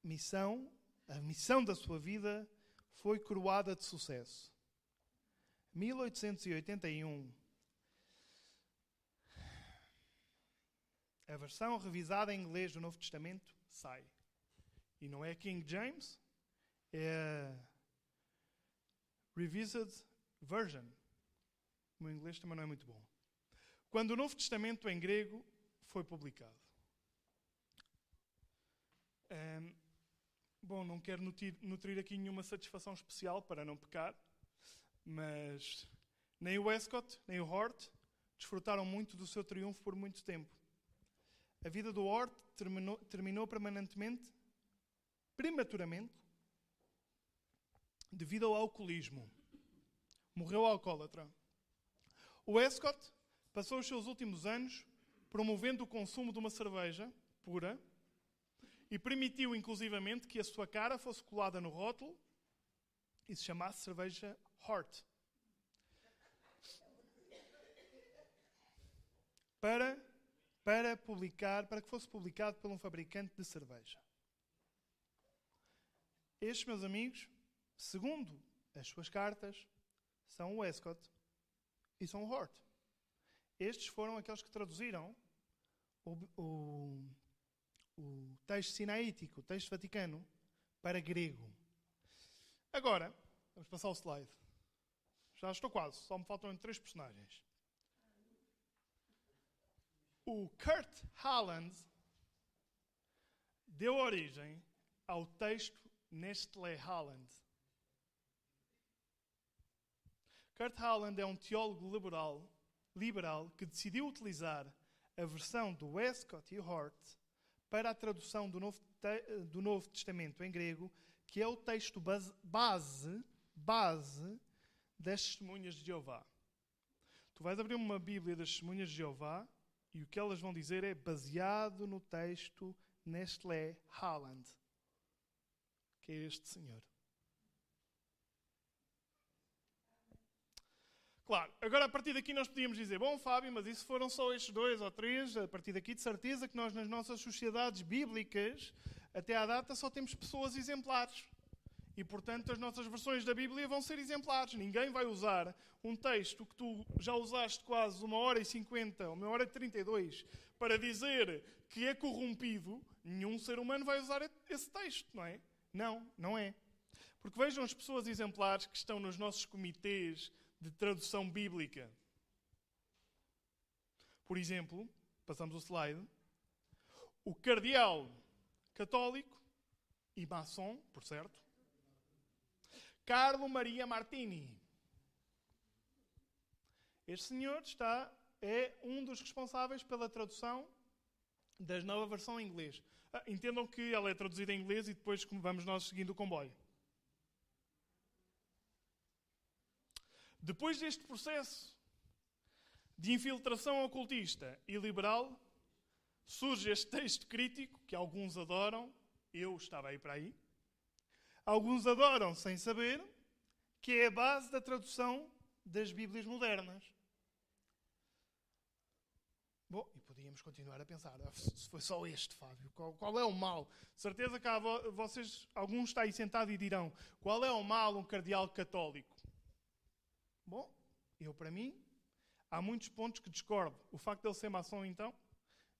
missão, a missão da sua vida, foi coroada de sucesso. 1881 a versão revisada em inglês do Novo Testamento sai. E não é King James, é Revised Version. O meu inglês também não é muito bom. Quando o Novo Testamento em grego foi publicado. Um, bom, não quero nutrir, nutrir aqui nenhuma satisfação especial para não pecar, mas nem o Westcott nem o Hort desfrutaram muito do seu triunfo por muito tempo. A vida do Hort terminou, terminou permanentemente, prematuramente, devido ao alcoolismo. Morreu alcoólatra. O Escott passou os seus últimos anos promovendo o consumo de uma cerveja pura e permitiu, inclusivamente, que a sua cara fosse colada no rótulo e se chamasse cerveja Hort. Para para publicar, para que fosse publicado por um fabricante de cerveja. Estes, meus amigos, segundo as suas cartas, são o Westcott e são o Hort. Estes foram aqueles que traduziram o, o, o texto sinaítico, o texto vaticano, para grego. Agora, vamos passar o slide. Já estou quase, só me faltam três personagens. O Kurt Haaland deu origem ao texto Nestlé Haaland. Kurt Haaland é um teólogo liberal, liberal que decidiu utilizar a versão do Westcott e Hort para a tradução do Novo, do Novo Testamento em grego, que é o texto base, base, base das testemunhas de Jeová. Tu vais abrir uma Bíblia das testemunhas de Jeová e o que elas vão dizer é baseado no texto Nestlé Haaland, que é este senhor. Claro, agora a partir daqui nós podíamos dizer, bom Fábio, mas isso foram só estes dois ou três, a partir daqui de certeza que nós nas nossas sociedades bíblicas, até à data, só temos pessoas exemplares. E, portanto, as nossas versões da Bíblia vão ser exemplares. Ninguém vai usar um texto que tu já usaste quase uma hora e cinquenta, uma hora e trinta e dois, para dizer que é corrompido. Nenhum ser humano vai usar esse texto, não é? Não, não é. Porque vejam as pessoas exemplares que estão nos nossos comitês de tradução bíblica. Por exemplo, passamos o slide, o cardeal católico e maçom, por certo, Carlo Maria Martini. Este senhor está, é um dos responsáveis pela tradução da nova versão em inglês. Ah, entendam que ela é traduzida em inglês e depois vamos nós seguindo o comboio. Depois deste processo de infiltração ocultista e liberal, surge este texto crítico que alguns adoram, eu estava aí para aí. Alguns adoram sem saber, que é a base da tradução das Bíblias modernas. Bom, e podíamos continuar a pensar, ah, se foi só este, Fábio, qual, qual é o mal? Certeza que há, vocês, alguns está aí sentado e dirão, qual é o mal um cardeal católico? Bom, eu para mim, há muitos pontos que discordo. O facto de ele ser maçom, então,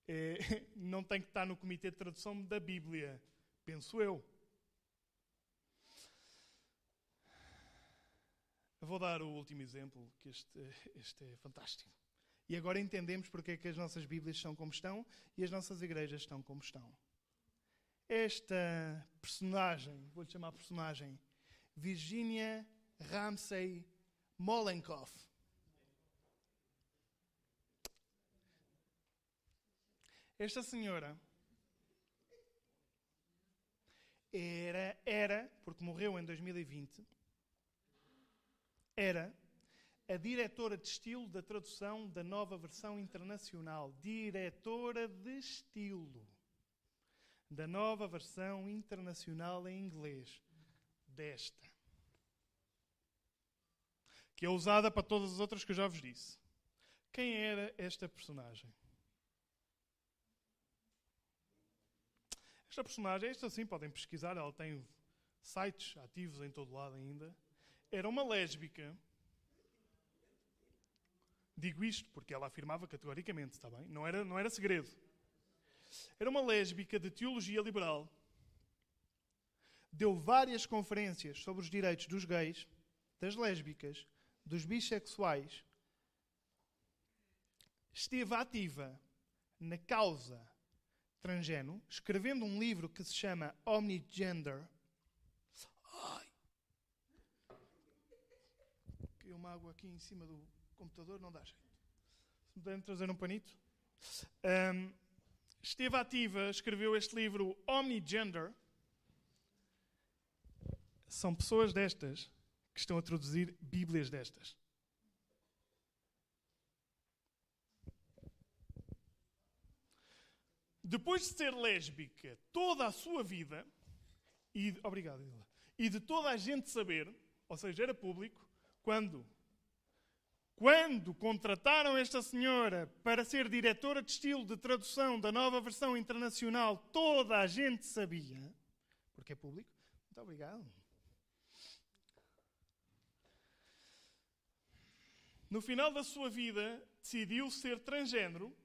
é, não tem que estar no comitê de tradução da Bíblia, penso eu. Vou dar o último exemplo, que este, este é fantástico. E agora entendemos porque é que as nossas Bíblias são como estão e as nossas igrejas estão como estão. Esta personagem, vou-lhe chamar personagem, Virginia Ramsey Molenkoff. Esta senhora era, era, porque morreu em 2020, era a diretora de estilo da tradução da nova versão internacional. Diretora de estilo da nova versão internacional em inglês. Desta que é usada para todas as outras que eu já vos disse. Quem era esta personagem? Esta personagem, esta sim, podem pesquisar, ela tem sites ativos em todo lado ainda. Era uma lésbica. Digo isto porque ela afirmava categoricamente, está bem? Não era, não era segredo. Era uma lésbica de teologia liberal. Deu várias conferências sobre os direitos dos gays, das lésbicas, dos bissexuais esteve ativa na causa transgênero, escrevendo um livro que se chama Omnigender. Ai! Caiu uma água aqui em cima do computador, não dá jeito. Se me puderem trazer um panito. Um, esteve ativa, escreveu este livro Omnigender. São pessoas destas que estão a traduzir Bíblias destas. Depois de ser lésbica toda a sua vida, e, obrigado, e de toda a gente saber, ou seja, era público, quando, quando contrataram esta senhora para ser diretora de estilo de tradução da nova versão internacional, toda a gente sabia, porque é público. Muito obrigado. no final da sua vida, decidiu ser transgênero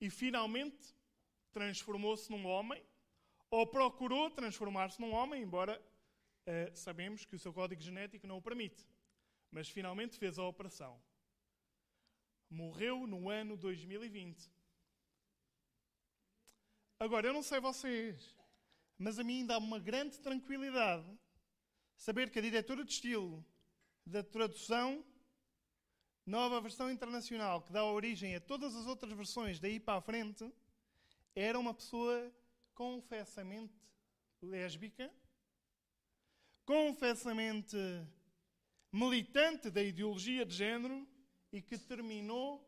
e finalmente transformou-se num homem, ou procurou transformar-se num homem, embora uh, sabemos que o seu código genético não o permite. Mas finalmente fez a operação. Morreu no ano 2020. Agora, eu não sei vocês, mas a mim dá uma grande tranquilidade saber que a diretora de estilo da tradução, nova versão internacional, que dá origem a todas as outras versões daí para a frente, era uma pessoa confessamente lésbica, confessamente militante da ideologia de género e que terminou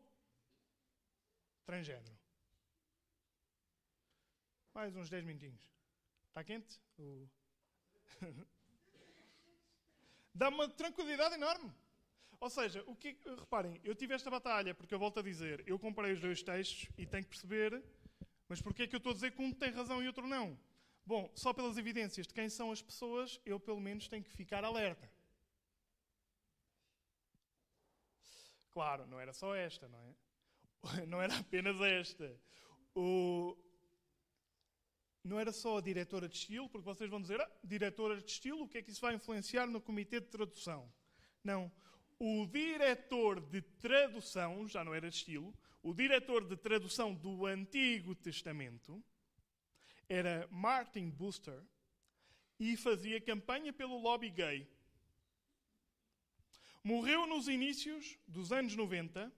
transgênero. Mais uns 10 minutinhos. Está quente? O... Dá uma tranquilidade enorme. Ou seja, o que, reparem, eu tive esta batalha porque eu volto a dizer, eu comprei os dois textos e tenho que perceber, mas porquê é que eu estou a dizer que um tem razão e outro não? Bom, só pelas evidências de quem são as pessoas, eu pelo menos tenho que ficar alerta. Claro, não era só esta, não é? Não era apenas esta. O... Não era só a diretora de estilo, porque vocês vão dizer, ah, diretora de estilo, o que é que isso vai influenciar no comitê de tradução? Não. O diretor de tradução, já não era de estilo, o diretor de tradução do Antigo Testamento era Martin Booster e fazia campanha pelo lobby gay. Morreu nos inícios dos anos 90,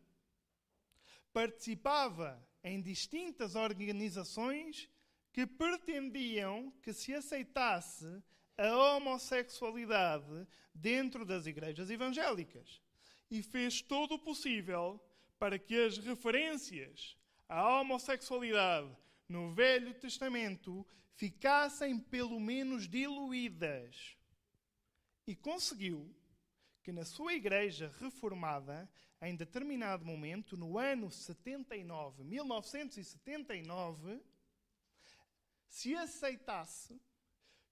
participava em distintas organizações que pretendiam que se aceitasse a homossexualidade dentro das igrejas evangélicas e fez todo o possível para que as referências à homossexualidade no Velho Testamento ficassem pelo menos diluídas. E conseguiu que na sua igreja reformada, em determinado momento, no ano 79, 1979, se aceitasse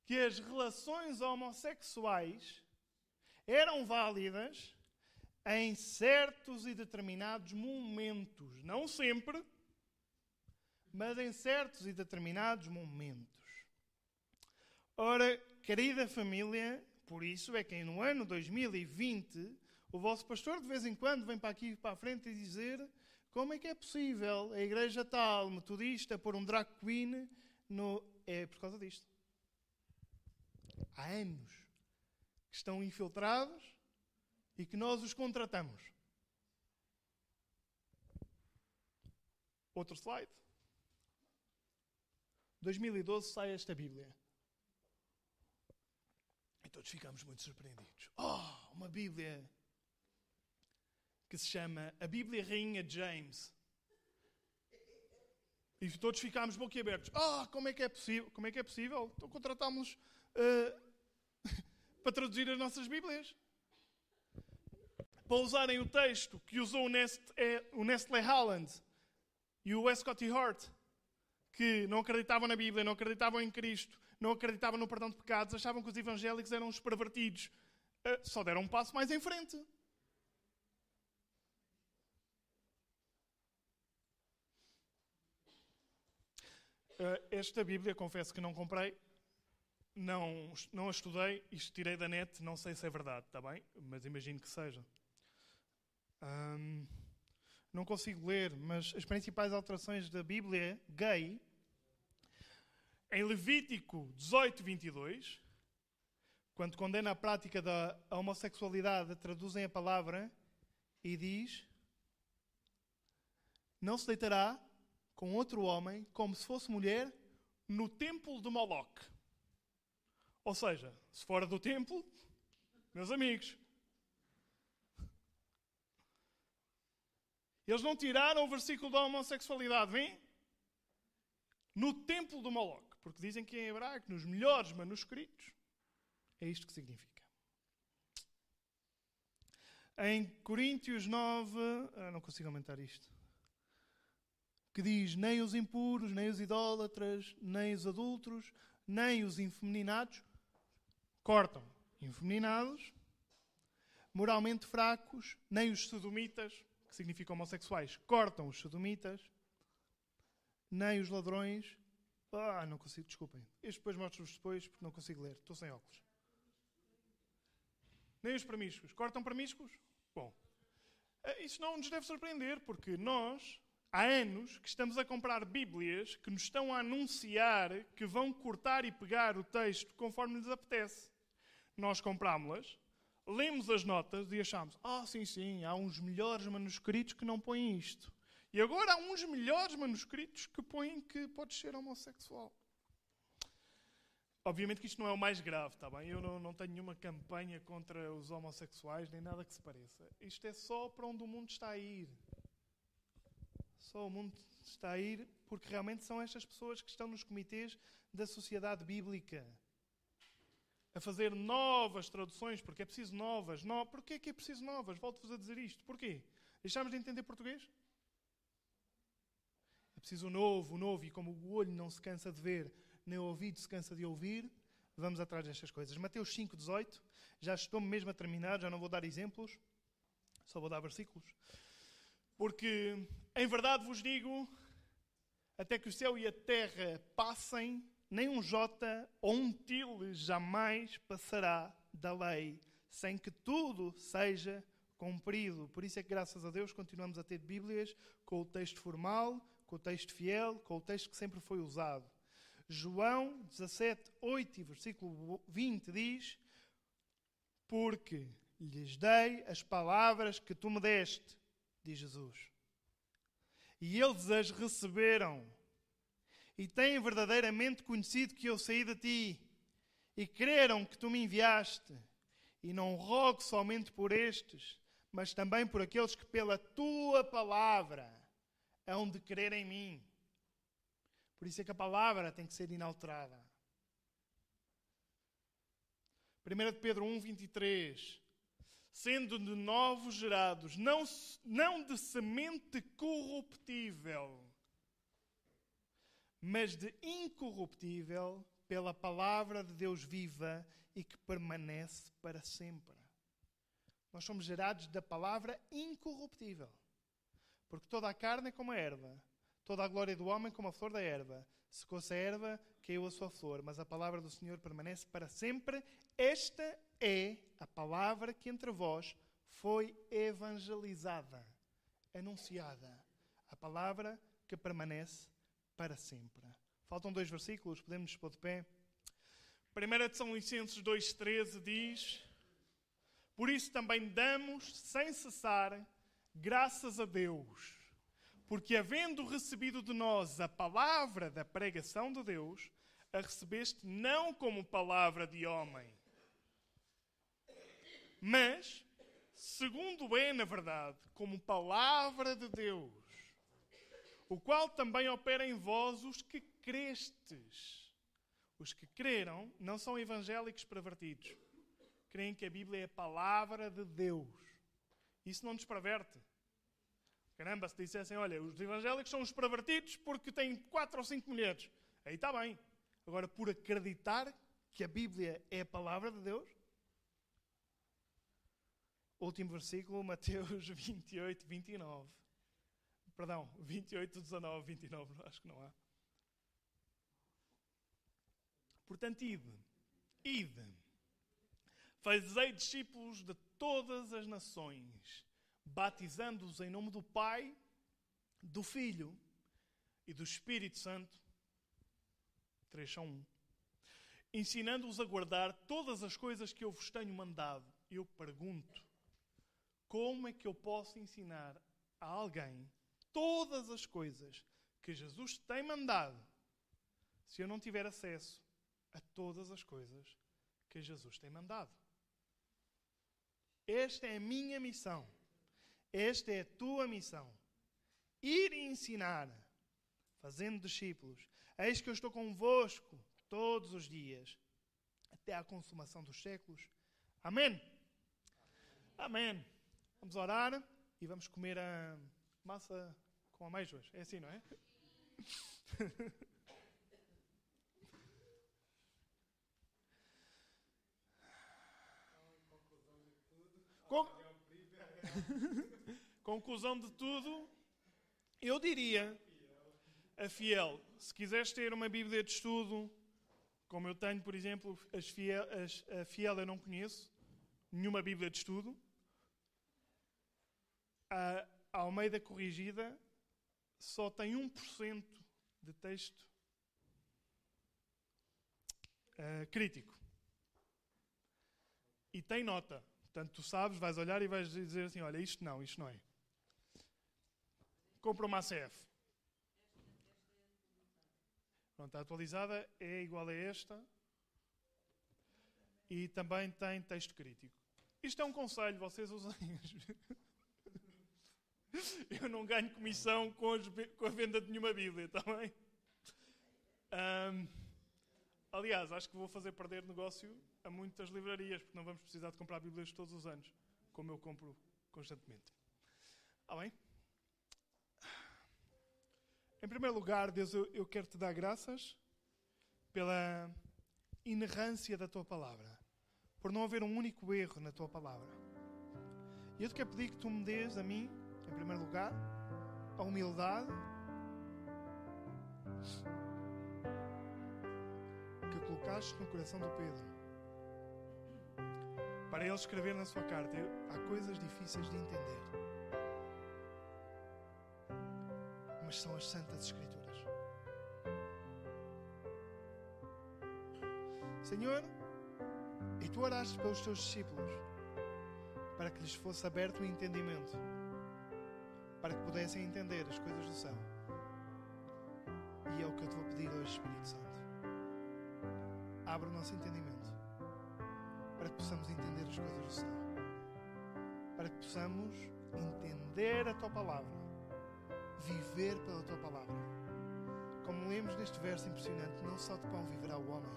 que as relações homossexuais eram válidas em certos e determinados momentos. Não sempre, mas em certos e determinados momentos. Ora, querida família, por isso é que no ano 2020 o vosso pastor de vez em quando vem para aqui para a frente e dizer como é que é possível a igreja tal, metodista, pôr um drag queen no... É por causa disto. Há anos que estão infiltrados e que nós os contratamos. Outro slide. 2012 sai esta Bíblia. E todos ficamos muito surpreendidos. Oh, uma Bíblia que se chama a Bíblia Rainha James. E todos ficámos boquiabertos. Ah, oh, como é que é possível? Como é que é possível? Então contratámos uh, para traduzir as nossas Bíblias. Para usarem o texto que usou o, Nest, é, Holland e o Westcott Hart, que não acreditavam na Bíblia, não acreditavam em Cristo, não acreditavam no perdão de pecados, achavam que os evangélicos eram os pervertidos. Uh, só deram um passo mais em frente. Uh, esta Bíblia, confesso que não comprei, não, não a estudei, isto tirei da net, não sei se é verdade, está bem? Mas imagino que seja. Um, não consigo ler, mas as principais alterações da Bíblia gay em Levítico 18, 22, quando condena a prática da homossexualidade, traduzem a palavra e diz: Não se deitará com outro homem como se fosse mulher no templo de Moloch. Ou seja, se fora do templo, meus amigos. Eles não tiraram o versículo da homossexualidade, vem? No templo de Moloch. Porque dizem que em hebraico, nos melhores manuscritos, é isto que significa. Em Coríntios 9, ah, não consigo aumentar isto, que diz: Nem os impuros, nem os idólatras, nem os adultos, nem os infeminados cortam. Infeminados, moralmente fracos, nem os sodomitas, que significam homossexuais, cortam os sodomitas, nem os ladrões, ah, não consigo, desculpem. Este depois mostro-vos depois porque não consigo ler. Estou sem óculos. Nem os promíscuos. Cortam promíscuos? Bom. Eh, isso não nos deve surpreender, porque nós há anos que estamos a comprar Bíblias que nos estão a anunciar que vão cortar e pegar o texto conforme lhes apetece. Nós comprámos-las, lemos as notas e achamos: ah, sim, sim, há uns melhores manuscritos que não põem isto. E agora há uns melhores manuscritos que põem que podes ser homossexual. Obviamente que isto não é o mais grave, está bem? Eu não, não, tenho nenhuma campanha contra os homossexuais, nem nada que se pareça. Isto é só para onde o mundo está a ir. Só o mundo está a ir porque realmente são estas pessoas que estão nos comitês da sociedade bíblica a fazer novas traduções, porque é preciso novas. No... Porquê é que é preciso novas? Volto-vos a dizer isto. Porquê? Deixámos de entender português? É preciso o novo, o novo, e como o olho não se cansa de ver, nem o ouvido se cansa de ouvir, vamos atrás destas coisas. Mateus 5, 18, já estou mesmo a terminar, já não vou dar exemplos, só vou dar versículos. Porque, em verdade vos digo, até que o céu e a terra passem, nem um jota ou um til jamais passará da lei, sem que tudo seja cumprido. Por isso é que, graças a Deus, continuamos a ter Bíblias com o texto formal, com o texto fiel, com o texto que sempre foi usado. João 17, 8 e versículo 20 diz: Porque lhes dei as palavras que tu me deste, diz Jesus. E eles as receberam, e têm verdadeiramente conhecido que eu saí de ti, e creram que tu me enviaste. E não rogo somente por estes, mas também por aqueles que pela tua palavra hão de crer em mim. Por isso é que a palavra tem que ser inalterada. 1 Pedro 1, 23. Sendo de novos gerados, não, não de semente corruptível, mas de incorruptível, pela palavra de Deus viva e que permanece para sempre. Nós somos gerados da palavra incorruptível. Porque toda a carne é como a erva, Toda a glória do homem como a flor da erva. Secou-se a erva, caiu a sua flor, mas a palavra do Senhor permanece para sempre. Esta é a palavra que entre vós foi evangelizada, anunciada. A palavra que permanece para sempre. Faltam dois versículos, podemos pôr de pé. 1 de São Licenses 2,13 diz: Por isso também damos, sem cessar, graças a Deus porque, havendo recebido de nós a palavra da pregação de Deus, a recebeste não como palavra de homem, mas, segundo é na verdade, como palavra de Deus, o qual também opera em vós os que crestes. Os que creram não são evangélicos pervertidos. Creem que a Bíblia é a palavra de Deus. Isso não nos perverte. Caramba, se dissessem, olha, os evangélicos são os pervertidos porque têm quatro ou cinco mulheres. Aí está bem. Agora, por acreditar que a Bíblia é a palavra de Deus. Último versículo, Mateus 28, 29. Perdão, 28, 19, 29, acho que não há. Portanto, ide, ide, fazei discípulos de todas as nações batizando-os em nome do Pai, do Filho e do Espírito Santo. Três são um. Ensinando-os a guardar todas as coisas que eu vos tenho mandado. Eu pergunto: como é que eu posso ensinar a alguém todas as coisas que Jesus tem mandado se eu não tiver acesso a todas as coisas que Jesus tem mandado? Esta é a minha missão. Esta é a tua missão. Ir e ensinar, fazendo discípulos. Eis que eu estou convosco todos os dias, até à consumação dos séculos. Amém? Amém. Vamos orar e vamos comer a massa com amêijoas. É assim, não é? Com... Conclusão de tudo, eu diria, a fiel. Se quiseres ter uma Bíblia de estudo, como eu tenho, por exemplo, as fiel, as, a fiel eu não conheço, nenhuma Bíblia de estudo. A Almeida Corrigida só tem 1% de texto uh, crítico. E tem nota. Portanto, tu sabes, vais olhar e vais dizer assim: olha, isto não, isto não é. Compra uma ACF. Pronto, a atualizada é igual a esta. E também tem texto crítico. Isto é um conselho, vocês usem. Eu não ganho comissão com, a venda de nenhuma Bíblia, está bem? Um, aliás, acho que vou fazer perder negócio a muitas livrarias, porque não vamos precisar de comprar Bíblias todos os anos, como eu compro constantemente. Está bem? Em primeiro lugar, Deus, eu, quero te dar graças pela inerrância da tua palavra, por não haver um único erro na tua palavra. E eu te quero pedir que tu me dês a mim em primeiro lugar, a humildade que colocaste no coração do Pedro. Para ele escrever na sua carta, há coisas difíceis de entender. Mas são as Santas Escrituras. Senhor, e tu oraste pelos teus discípulos para que lhes fosse aberto o entendimento para que pudessem entender as coisas do céu. E é o que eu te vou pedir hoje, Espírito Santo. Abre o nosso entendimento para que possamos entender as coisas do céu. Para que possamos entender a tua palavra, viver pela tua palavra. Como lemos neste verso impressionante, não só de pão viverá o homem,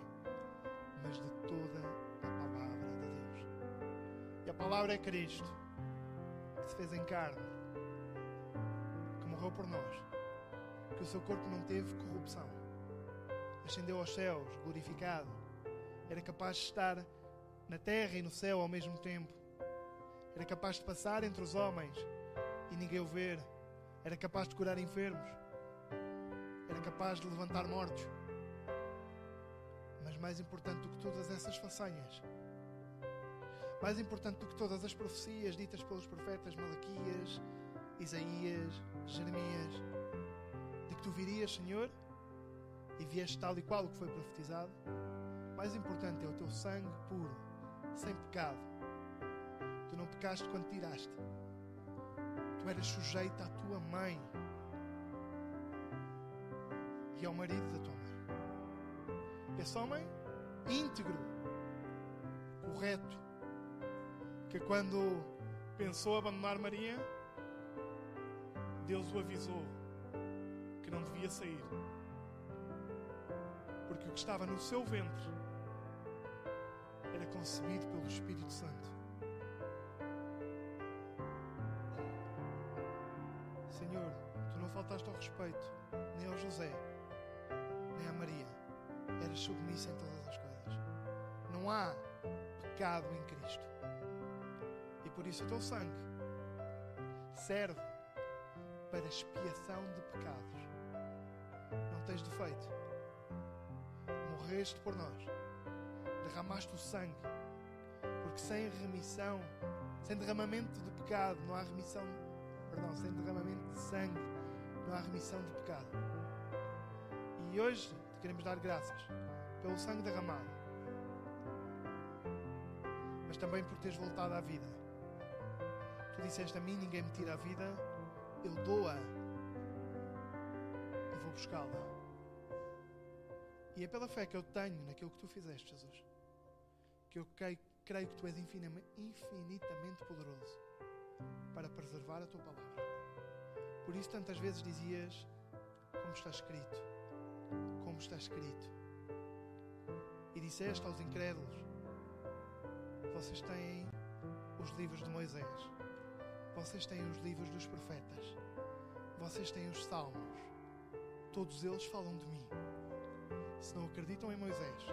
mas de toda a palavra de Deus. E a palavra é Cristo, que se fez em carne morreu por nós, que o seu corpo não teve corrupção, ascendeu aos céus, glorificado, era capaz de estar na terra e no céu ao mesmo tempo, era capaz de passar entre os homens e ninguém o ver, era capaz de curar enfermos, era capaz de levantar mortos. Mas mais importante do que todas essas façanhas, mais importante do que todas as profecias ditas pelos profetas Malaquias, Isaías, Jeremias, de que tu virias, Senhor, e vieste tal e qual o que foi profetizado. Mais importante é o teu sangue puro, sem pecado. Tu não pecaste quando tiraste. Tu eras sujeito à tua mãe e ao marido da tua mãe. Esse homem íntegro, correto, que quando pensou abandonar Maria, Deus o avisou que não devia sair. Porque o que estava no seu ventre era concebido pelo Espírito Santo. Respeito nem ao José, nem à Maria. Eras submissa em todas as coisas. Não há pecado em Cristo. E por isso o teu sangue serve para expiação de pecados. Não tens defeito. Morreste por nós. Derramaste o sangue. Porque sem remissão, sem derramamento de pecado, não há remissão. Perdão, sem derramamento de sangue, não há remissão de pecado. E hoje te queremos dar graças pelo sangue derramado, mas também por teres voltado à vida. Tu disseste a mim: ninguém me tira a vida, eu dou-a e vou buscá-la. E é pela fé que eu tenho naquilo que tu fizeste, Jesus, que eu creio, creio que tu és infinitamente poderoso para preservar a tua palavra. Por isso, tantas vezes dizias, como está escrito, como está escrito. E disseste aos incrédulos: Vocês têm os livros de Moisés vocês têm os livros dos profetas. Vocês têm os salmos. Todos eles falam de mim. Se não acreditam em Moisés,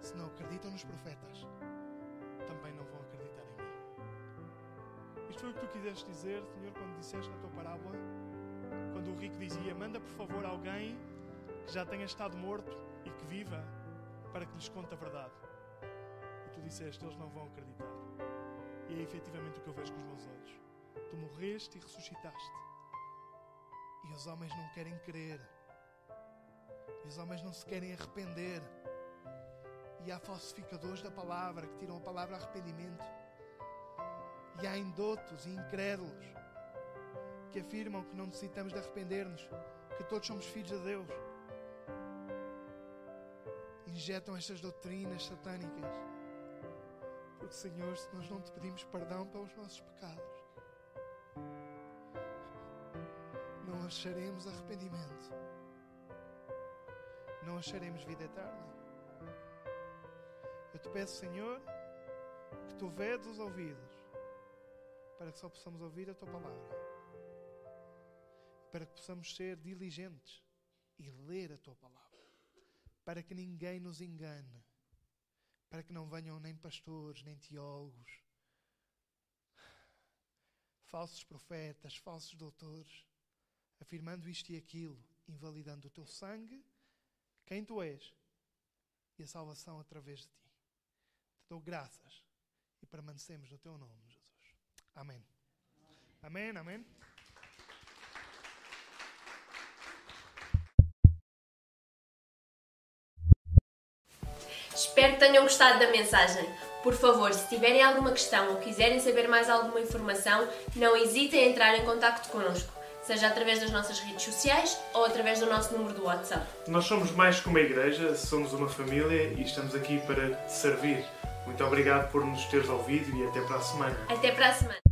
se não acreditam nos profetas, também não vão acreditar em mim. Isto foi o que tu quiseste dizer, Senhor, quando disseste na tua parábola, quando o rico dizia: Manda por favor alguém que já tenha estado morto e que viva para que lhes conte a verdade. E tu disseste: Eles não vão acreditar. E é efetivamente o que eu vejo com os meus olhos. Tu morreste e ressuscitaste E os homens não querem crer. E os homens não se querem arrepender. E há falsificadores da palavra que tiram a palavra arrependimento. E há indotos e incrédulos que afirmam que não necessitamos de arrepender-nos, que todos somos filhos de Deus. Injetam estas doutrinas satânicas. Porque, Senhor, se nós não te pedimos perdão pelos nossos pecados, não acharemos arrependimento, não acharemos vida eterna. Eu te peço, Senhor, que tu vedes os ouvidos, para que só possamos ouvir a tua palavra, para que possamos ser diligentes e ler a tua palavra, para que ninguém nos engane, para que não venham nem pastores, nem teólogos, falsos profetas, falsos doutores, afirmando isto e aquilo, invalidando o teu sangue, quem tu és e a salvação através de ti. Te dou graças e permanecemos no teu nome, Jesus. Amém. Amém, amém. Espero que tenham gostado da mensagem. Por favor, se tiverem alguma questão ou quiserem saber mais alguma informação, não hesitem em entrar em contato connosco, seja através das nossas redes sociais ou através do nosso número do WhatsApp. Nós somos mais que uma igreja, somos uma família e estamos aqui para te servir. Muito obrigado por nos teres ouvido e até para a semana. Até para a semana.